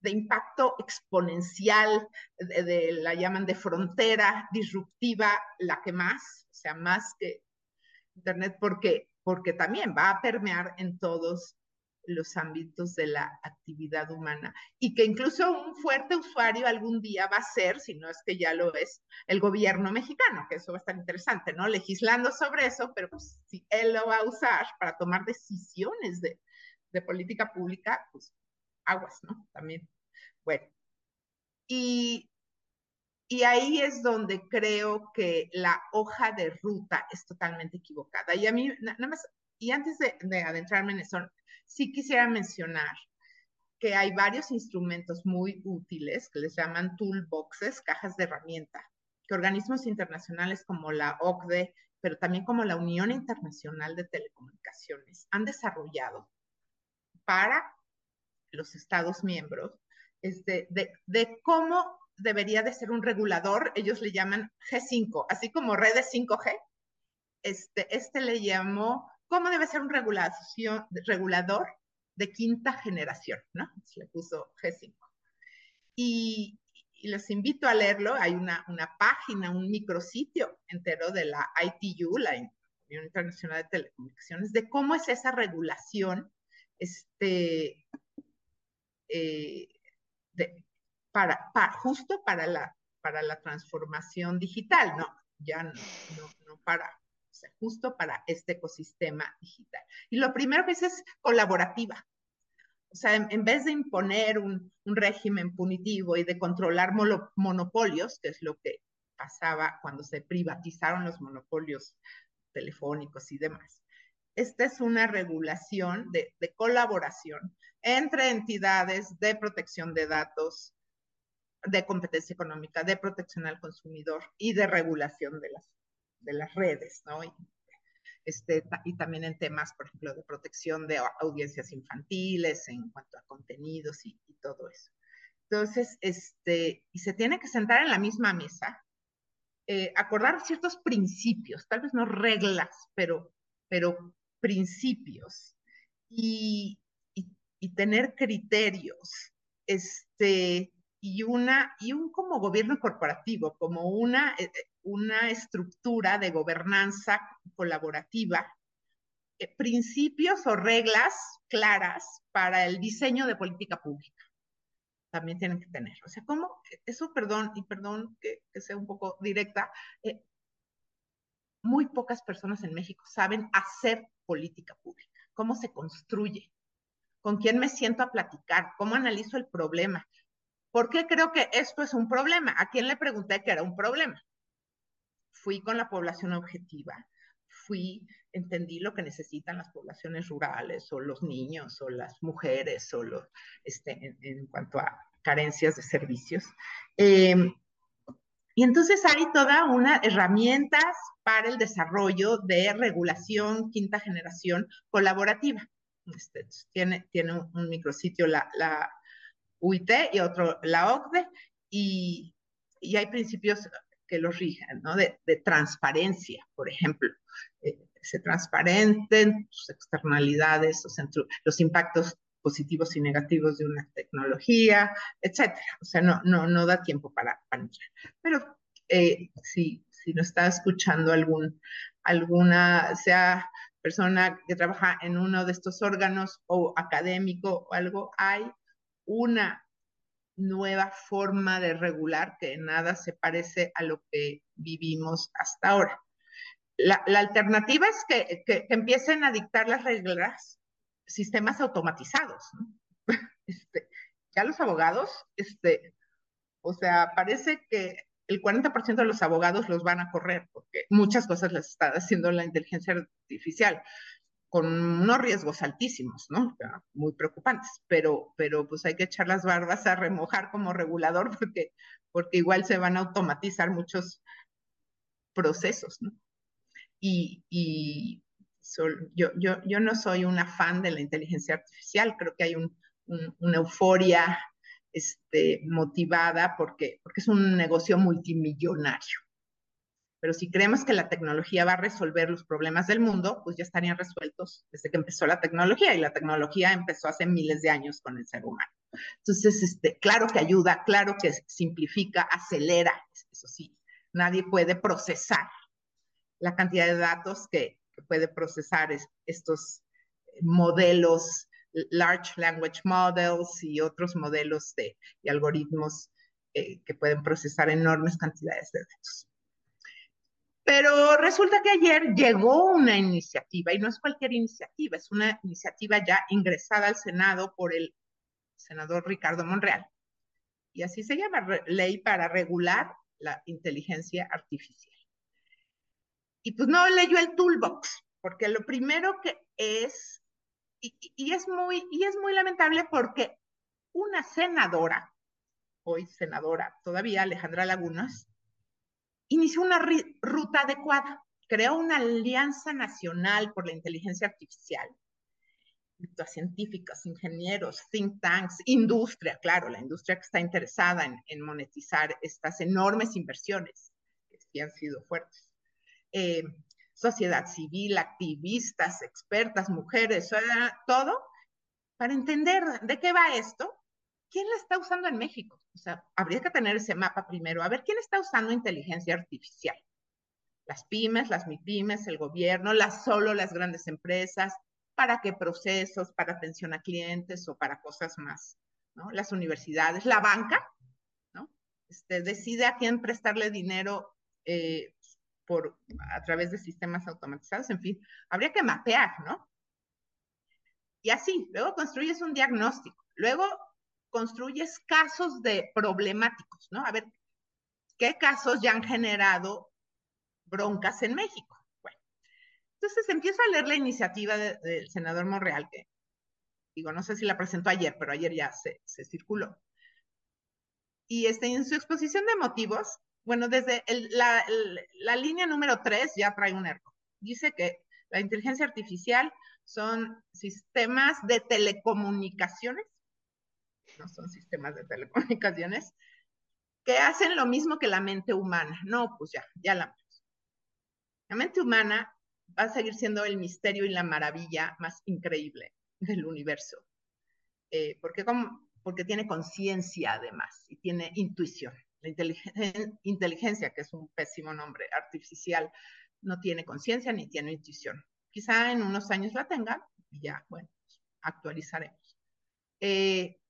de impacto exponencial, de, de, la llaman de frontera disruptiva, la que más, o sea, más que Internet, porque, porque también va a permear en todos los ámbitos de la actividad humana y que incluso un fuerte usuario algún día va a ser, si no es que ya lo es, el gobierno mexicano, que eso va a estar interesante, ¿no? Legislando sobre eso, pero pues si él lo va a usar para tomar decisiones de, de política pública, pues aguas, ¿no? También. Bueno, y, y ahí es donde creo que la hoja de ruta es totalmente equivocada. Y a mí, nada más, y antes de, de adentrarme en eso, sí quisiera mencionar que hay varios instrumentos muy útiles que les llaman toolboxes, cajas de herramienta, que organismos internacionales como la OCDE, pero también como la Unión Internacional de Telecomunicaciones han desarrollado para los Estados miembros este, de, de cómo debería de ser un regulador, ellos le llaman G5, así como redes 5G, este, este le llamó cómo debe ser un regulación, regulador de quinta generación, ¿no? Se le puso G5. Y, y les invito a leerlo, hay una, una, página, un micrositio entero de la ITU, la Unión Internacional de Telecomunicaciones, de cómo es esa regulación este, eh, de, para, justo para la, para la transformación digital, no, ya no, no, para sea, justo para este ecosistema digital. Y lo primero que es es colaborativa. O sea, en, vez de imponer un, régimen punitivo y de controlar monopolios, que es lo que pasaba cuando se privatizaron los monopolios telefónicos y demás. Esta es una regulación de colaboración entre entidades de protección de datos de competencia económica, de protección al consumidor y de regulación de las, de las redes, ¿no? Y, este, y también en temas, por ejemplo, de protección de audiencias infantiles en cuanto a contenidos y, todo eso. Entonces, este, y se tiene que sentar en la misma mesa, eh, acordar ciertos principios, tal vez no reglas, pero, pero principios y, y, y tener criterios, este, y una, y un como gobierno corporativo, como una, eh, eh, una estructura de gobernanza colaborativa, principios o reglas claras para el diseño de política pública también tienen que tener. O sea, ¿cómo? Eso, perdón, y perdón que, sea un poco directa, eh, muy pocas personas en México saben hacer política pública, cómo se construye, con quién me siento a platicar, cómo analizo el problema. ¿Por qué creo que esto es un problema? ¿A quién le pregunté que era un problema? Fui con la población objetiva, fui, entendí lo que necesitan las poblaciones rurales o los niños o las mujeres o los, este, en, cuanto a carencias de servicios. Em, y entonces hay toda una herramientas para el desarrollo de regulación quinta generación colaborativa. Este, tiene, tiene un, micrositio la, la UIT y otro la OCDE y, y hay principios que los rigen, ¿no? De, de transparencia, por ejemplo. Eh, se transparenten sus externalidades, los impactos positivos y negativos de una tecnología, etcétera. O sea, no, no, no da tiempo para, entrar. Pero eh, si, si nos está escuchando algún, alguna, sea persona que trabaja en uno de estos órganos o académico o algo, hay una nueva forma de regular que nada se parece a lo que vivimos hasta ahora la, alternativa es que, empiecen a dictar las reglas sistemas automatizados. Este, ya los abogados, este, o sea, parece que el 40% de los abogados los van a correr, porque muchas cosas las está haciendo la inteligencia artificial, con unos riesgos altísimos, ¿no? Muy preocupantes, pero, pero pues hay que echar las barbas a remojar como regulador, porque, porque igual se van a automatizar muchos procesos, ¿no? y, yo, yo, yo, no soy una fan de la inteligencia artificial, creo que hay una euforia este, motivada porque, porque es un negocio multimillonario. Pero si creemos que la tecnología va a resolver los problemas del mundo, pues ya estarían resueltos desde que empezó la tecnología y la tecnología empezó hace miles de años con el ser humano. Entonces, este, claro que ayuda, claro que simplifica, acelera, eso sí, nadie puede procesar la cantidad de datos que, puede procesar estos modelos, large language models y otros modelos de, y algoritmos eh, que pueden procesar enormes cantidades de datos. Pero resulta que ayer llegó una iniciativa, y no es cualquier iniciativa, es una iniciativa ya ingresada al Senado por el senador Ricardo Monreal. Y así se llama, ley para regular la inteligencia artificial. Y pues no leyó el toolbox, porque lo primero que es, y, es, muy, y es muy lamentable porque una senadora, hoy senadora todavía, Alejandra Lagunas, inició una ruta adecuada, creó una alianza nacional por la inteligencia artificial, científicos, ingenieros, think tanks, industria, claro, la industria que está interesada en, en monetizar estas enormes inversiones que sí han sido fuertes. Eh, sociedad civil, activistas, expertas, mujeres, todo, para entender de qué va esto, quién la está usando en México. O sea, habría que tener ese mapa primero, a ver quién está usando inteligencia artificial. Las pymes, las MIPYMES, el gobierno, las solo las grandes empresas, para qué procesos, para atención a clientes o para cosas más, ¿no? Las universidades, la banca, ¿no? Este, decide a quién prestarle dinero eh, por, a través de sistemas automatizados, en fin, habría que mapear, ¿no? Y así, luego construyes un diagnóstico, luego construyes casos de problemáticos, ¿no? A ver, ¿qué casos ya han generado broncas en México? Bueno, entonces empiezo a leer la iniciativa del senador Monreal, que digo, no sé si la presentó ayer, pero ayer ya se, circuló. Y este, en su exposición de motivos, bueno, desde la, la, línea número 3 ya trae un error. Dice que la inteligencia artificial son sistemas de telecomunicaciones, no son sistemas de telecomunicaciones, que hacen lo mismo que la mente humana. No, pues ya, ya la mente humana va a seguir siendo el misterio y la maravilla más increíble del universo. Eh, porque, como, porque tiene conciencia además y tiene intuición. La inteligencia, que es un pésimo nombre artificial, no tiene conciencia ni tiene intuición. Quizá en unos años la tenga y ya, bueno, actualizaremos. Eh,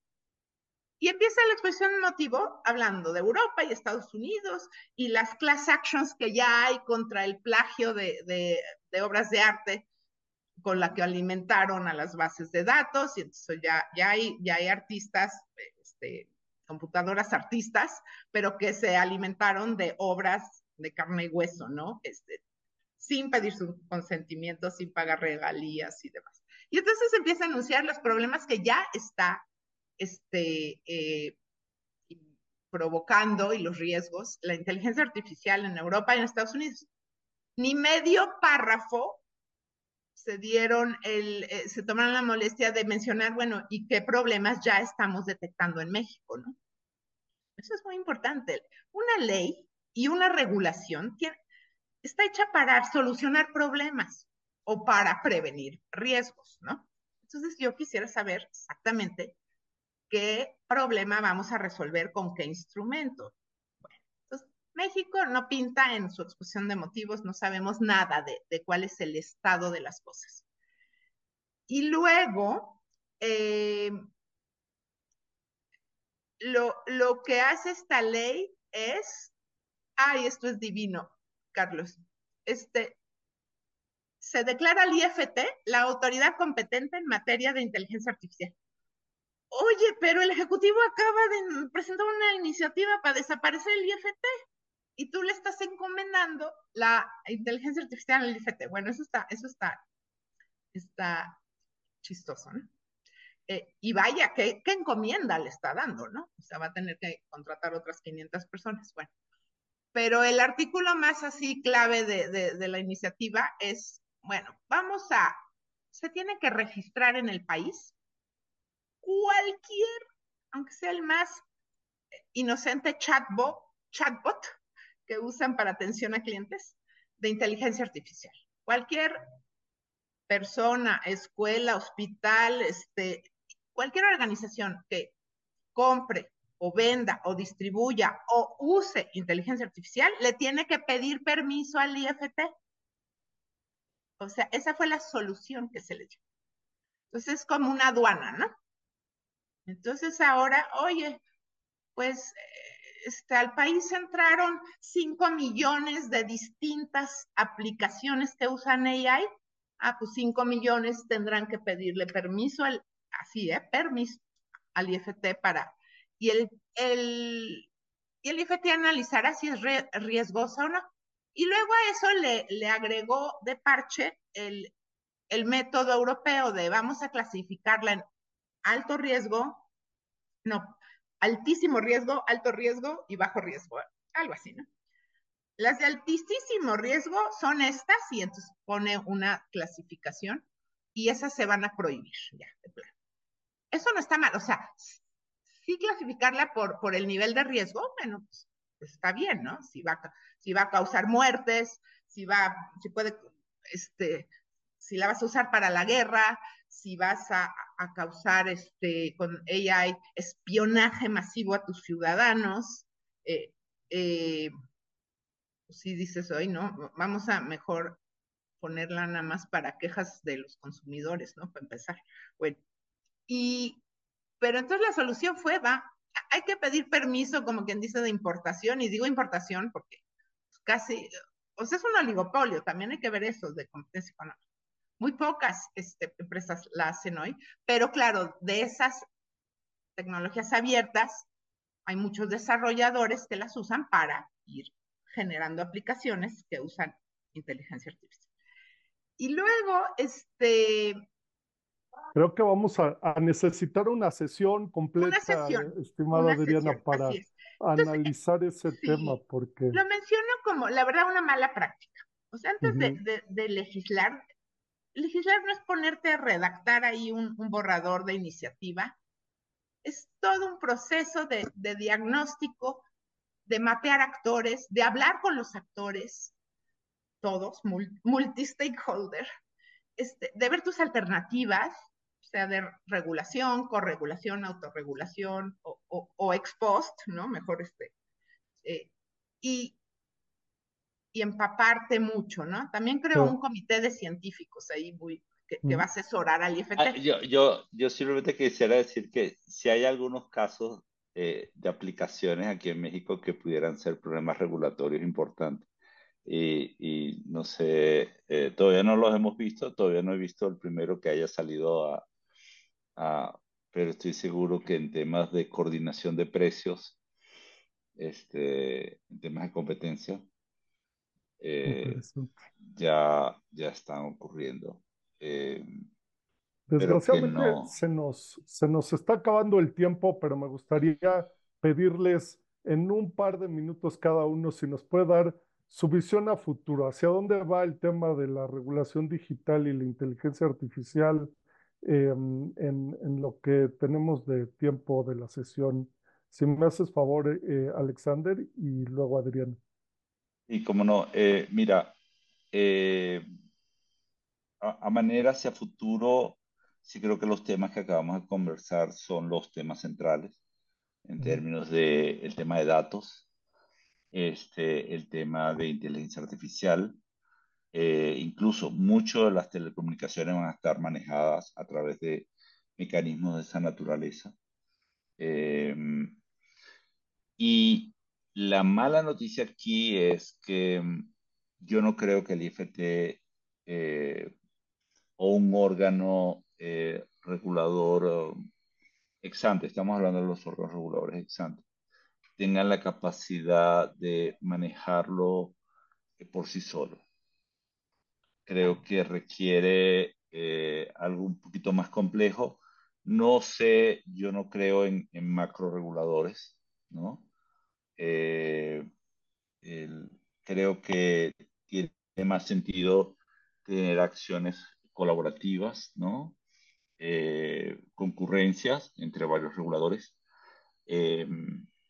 y empieza la exposición de motivo hablando de Europa y Estados Unidos y las class actions que ya hay contra el plagio de, obras de arte con la que alimentaron a las bases de datos. Y entonces ya, ya, hay, ya hay artistas, este, computadoras artistas, pero que se alimentaron de obras de carne y hueso, ¿no? Este, sin pedir su consentimiento, sin pagar regalías y demás. Y entonces empieza a anunciar los problemas que ya está este, eh, provocando y los riesgos la inteligencia artificial en Europa y en Estados Unidos. Ni medio párrafo se dieron el, eh, se tomaron la molestia de mencionar, bueno, y qué problemas ya estamos detectando en México, ¿no? Eso es muy importante. Una ley y una regulación está hecha para solucionar problemas o para prevenir riesgos, ¿no? Entonces yo quisiera saber exactamente qué problema vamos a resolver con qué instrumento. Bueno, entonces, México no pinta en su exposición de motivos, no sabemos nada de, cuál es el estado de las cosas. Y luego, eh, lo, lo que hace esta ley es, ay, esto es divino, Carlos, este, se declara el IFT la autoridad competente en materia de inteligencia artificial. Oye, pero el Ejecutivo acaba de presentar una iniciativa para desaparecer el IFT y tú le estás encomendando la inteligencia artificial al IFT. Bueno, eso está, eso está, está chistoso, ¿no? Eh, y vaya, ¿qué, ¿qué, encomienda le está dando, no? O sea, va a tener que contratar otras 500 personas. Bueno, pero el artículo más así clave de, de la iniciativa es, bueno, vamos a, se tiene que registrar en el país cualquier, aunque sea el más inocente chatbot, que usan para atención a clientes de inteligencia artificial. Cualquier persona, escuela, hospital, este, cualquier organización que compre o venda o distribuya o use inteligencia artificial, le tiene que pedir permiso al IFT. O sea, esa fue la solución que se le dio. Entonces es como una aduana, ¿no? Entonces ahora, oye, pues este, al país entraron 5 millones de distintas aplicaciones que usan AI. Ah, pues 5 millones tendrán que pedirle permiso al, así, ¿eh? Permiso al IFT para, y el, el, y el IFT analizará si es riesgosa o no. Y luego a eso le, le agregó de parche el, el método europeo de vamos a clasificarla en alto riesgo, no, altísimo riesgo, alto riesgo y bajo riesgo, algo así, ¿no? Las de altísimo riesgo son estas y entonces pone una clasificación y esas se van a prohibir, ya, de plano. Eso no está mal, o sea, sí clasificarla por, por el nivel de riesgo, bueno, pues, pues está bien, ¿no? Si va, si va a causar muertes, si va, si puede, este, si la vas a usar para la guerra, si vas a, causar este, con AI espionaje masivo a tus ciudadanos, eh, eh, pues si dices hoy, ¿no? Vamos a mejor ponerla nada más para quejas de los consumidores, ¿no? Para empezar. Bueno, y, pero entonces la solución fue, va, hay que pedir permiso, como quien dice, de importación, y digo importación porque casi, o sea, es un oligopolio, también hay que ver eso de competencia económica. Muy pocas este, empresas la hacen hoy, pero claro, de esas tecnologías abiertas, hay muchos desarrolladores que las usan para ir generando aplicaciones que usan inteligencia artificial. Y luego, este, Creo que vamos a, necesitar una sesión completa, estimada Adriana, para analizar ese tema, porque... Lo menciono como, la verdad, una mala práctica. O sea, antes de, legislar, legislar no es ponerte a redactar ahí un, borrador de iniciativa, es todo un proceso de, diagnóstico, de mapear actores, de hablar con los actores, todos, multi-stakeholder, este, de ver tus alternativas, sea de regulación, corregulación, autorregulación o, o, ex post, ¿no? Mejor este. Eh, y, y empaparte mucho, ¿no? También creo un comité de científicos ahí muy, que, va a asesorar al IFT. Ah, yo, yo, yo simplemente quisiera decir que si hay algunos casos eh, de aplicaciones aquí en México que pudieran ser problemas regulatorios importantes. Y, y no sé, eh, todavía no los hemos visto, todavía no he visto el primero que haya salido a, Ah, pero estoy seguro que en temas de coordinación de precios, este, en temas de competencia, eh, ya, ya están ocurriendo. Eh, Desgraciadamente se, nos, se nos está acabando el tiempo, pero me gustaría pedirles en un par de minutos cada uno si nos puede dar su visión a futuro, hacia dónde va el tema de la regulación digital y la inteligencia artificial Em, en, lo que tenemos de tiempo de la sesión. Si me haces favor, eh, Alexander, y luego Adrián. Y como no, eh, mira, eh, a, manera hacia futuro, sí creo que los temas que acabamos de conversar son los temas centrales en términos del el tema de datos, este, el tema de inteligencia artificial, eh, incluso muchas de las telecomunicaciones van a estar manejadas a través de mecanismos de esa naturaleza. Em, y la mala noticia aquí es que em, yo no creo que el IFT eh, o un órgano eh, regulador ex ante, estamos hablando de los órganos reguladores ex ante, tengan la capacidad de manejarlo por sí solo creo que requiere eh, algo un poquito más complejo. No sé, yo no creo en, en macro reguladores, ¿no? Eh, creo que tiene más sentido tener acciones colaborativas, ¿no? Eh, concurrencias entre varios reguladores,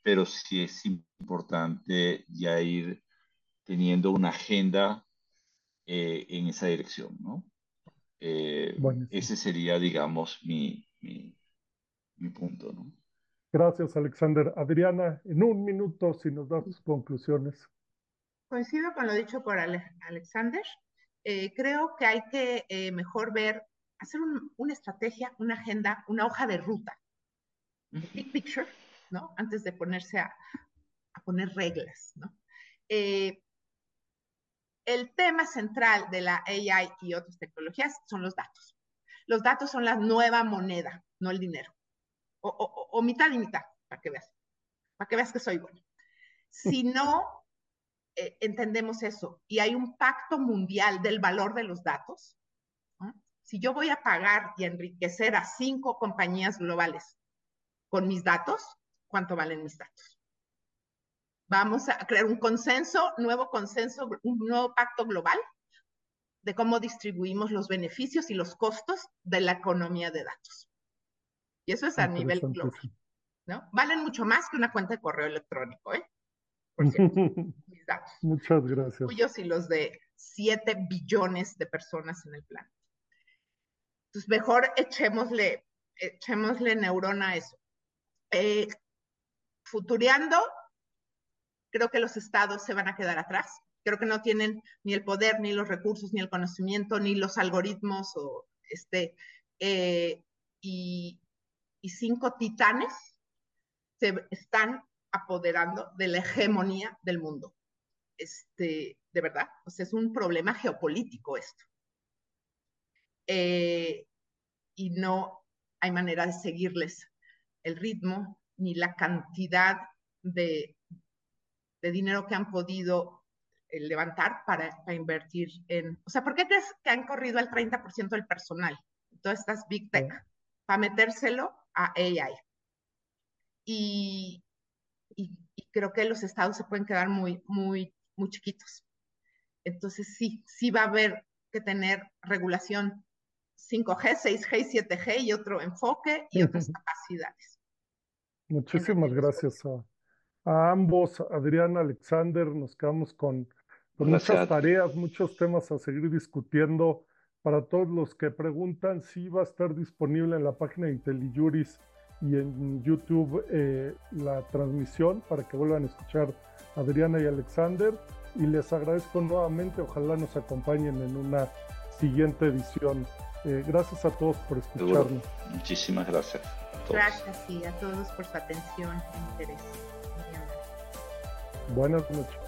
pero sí es importante ya ir teniendo una agenda eh, en esa dirección, ¿no? Eh, ese sería, digamos, mi, mi, mi, punto, ¿no? Gracias, Alexander. Adriana, en un minuto, si nos das tus conclusiones. Coincido con lo dicho por Alexander. Eh, creo que hay que mejor ver, hacer una estrategia, una agenda, una hoja de ruta, big picture, ¿no? Antes de ponerse a, a poner reglas, ¿no? el tema central de la AI y otras tecnologías son los datos. Los datos son la nueva moneda, no el dinero. O, mitad y mitad, para que veas, para que veas que soy bueno. Si no eh, entendemos eso y hay un pacto mundial del valor de los datos, si yo voy a pagar y enriquecer a cinco compañías globales con mis datos, ¿cuánto valen mis datos? Vamos a crear un consenso, nuevo consenso, un nuevo pacto global de cómo distribuimos los beneficios y los costos de la economía de datos. Y eso es a nivel global. ¿no? Valen mucho más que una cuenta de correo electrónico, ¿eh? mis datos. Muchas gracias. Tuyos y los de 7 billones de personas en el planeta. Entonces, mejor echémosle, echémosle neurona a eso. Eh, futureando, creo que los estados se van a quedar atrás. Creo que no tienen ni el poder, ni los recursos, ni el conocimiento, ni los algoritmos o este, eh, y, cinco titanes se están apoderando de la hegemonía del mundo. Este, de verdad, o sea, es un problema geopolítico esto. Eh, y no hay manera de seguirles el ritmo ni la cantidad de, de dinero que han podido eh, levantar para, invertir en... O sea, ¿por qué crees que han corrido al 30% del personal todas estas Big Tech, para metérselo a AI. Y, y, creo que los estados se pueden quedar muy, muy, muy chiquitos. Entonces sí, sí va a haber que tener regulación 5G, 6G y 7G y otro enfoque y otras capacidades. Muchísimas gracias a, ambos, Adrián, Alexander. Nos quedamos con, muchas tareas, muchos temas a seguir discutiendo. Para todos los que preguntan, sí va a estar disponible en la página de IntelliJuris y en YouTube eh, la transmisión para que vuelvan a escuchar a Adriana y Alexander. Y les agradezco nuevamente, ojalá nos acompañen en una siguiente edición. Eh, gracias a todos por escucharnos. Muchísimas gracias. Gracias y a todos por su atención e interés. Buenas noches.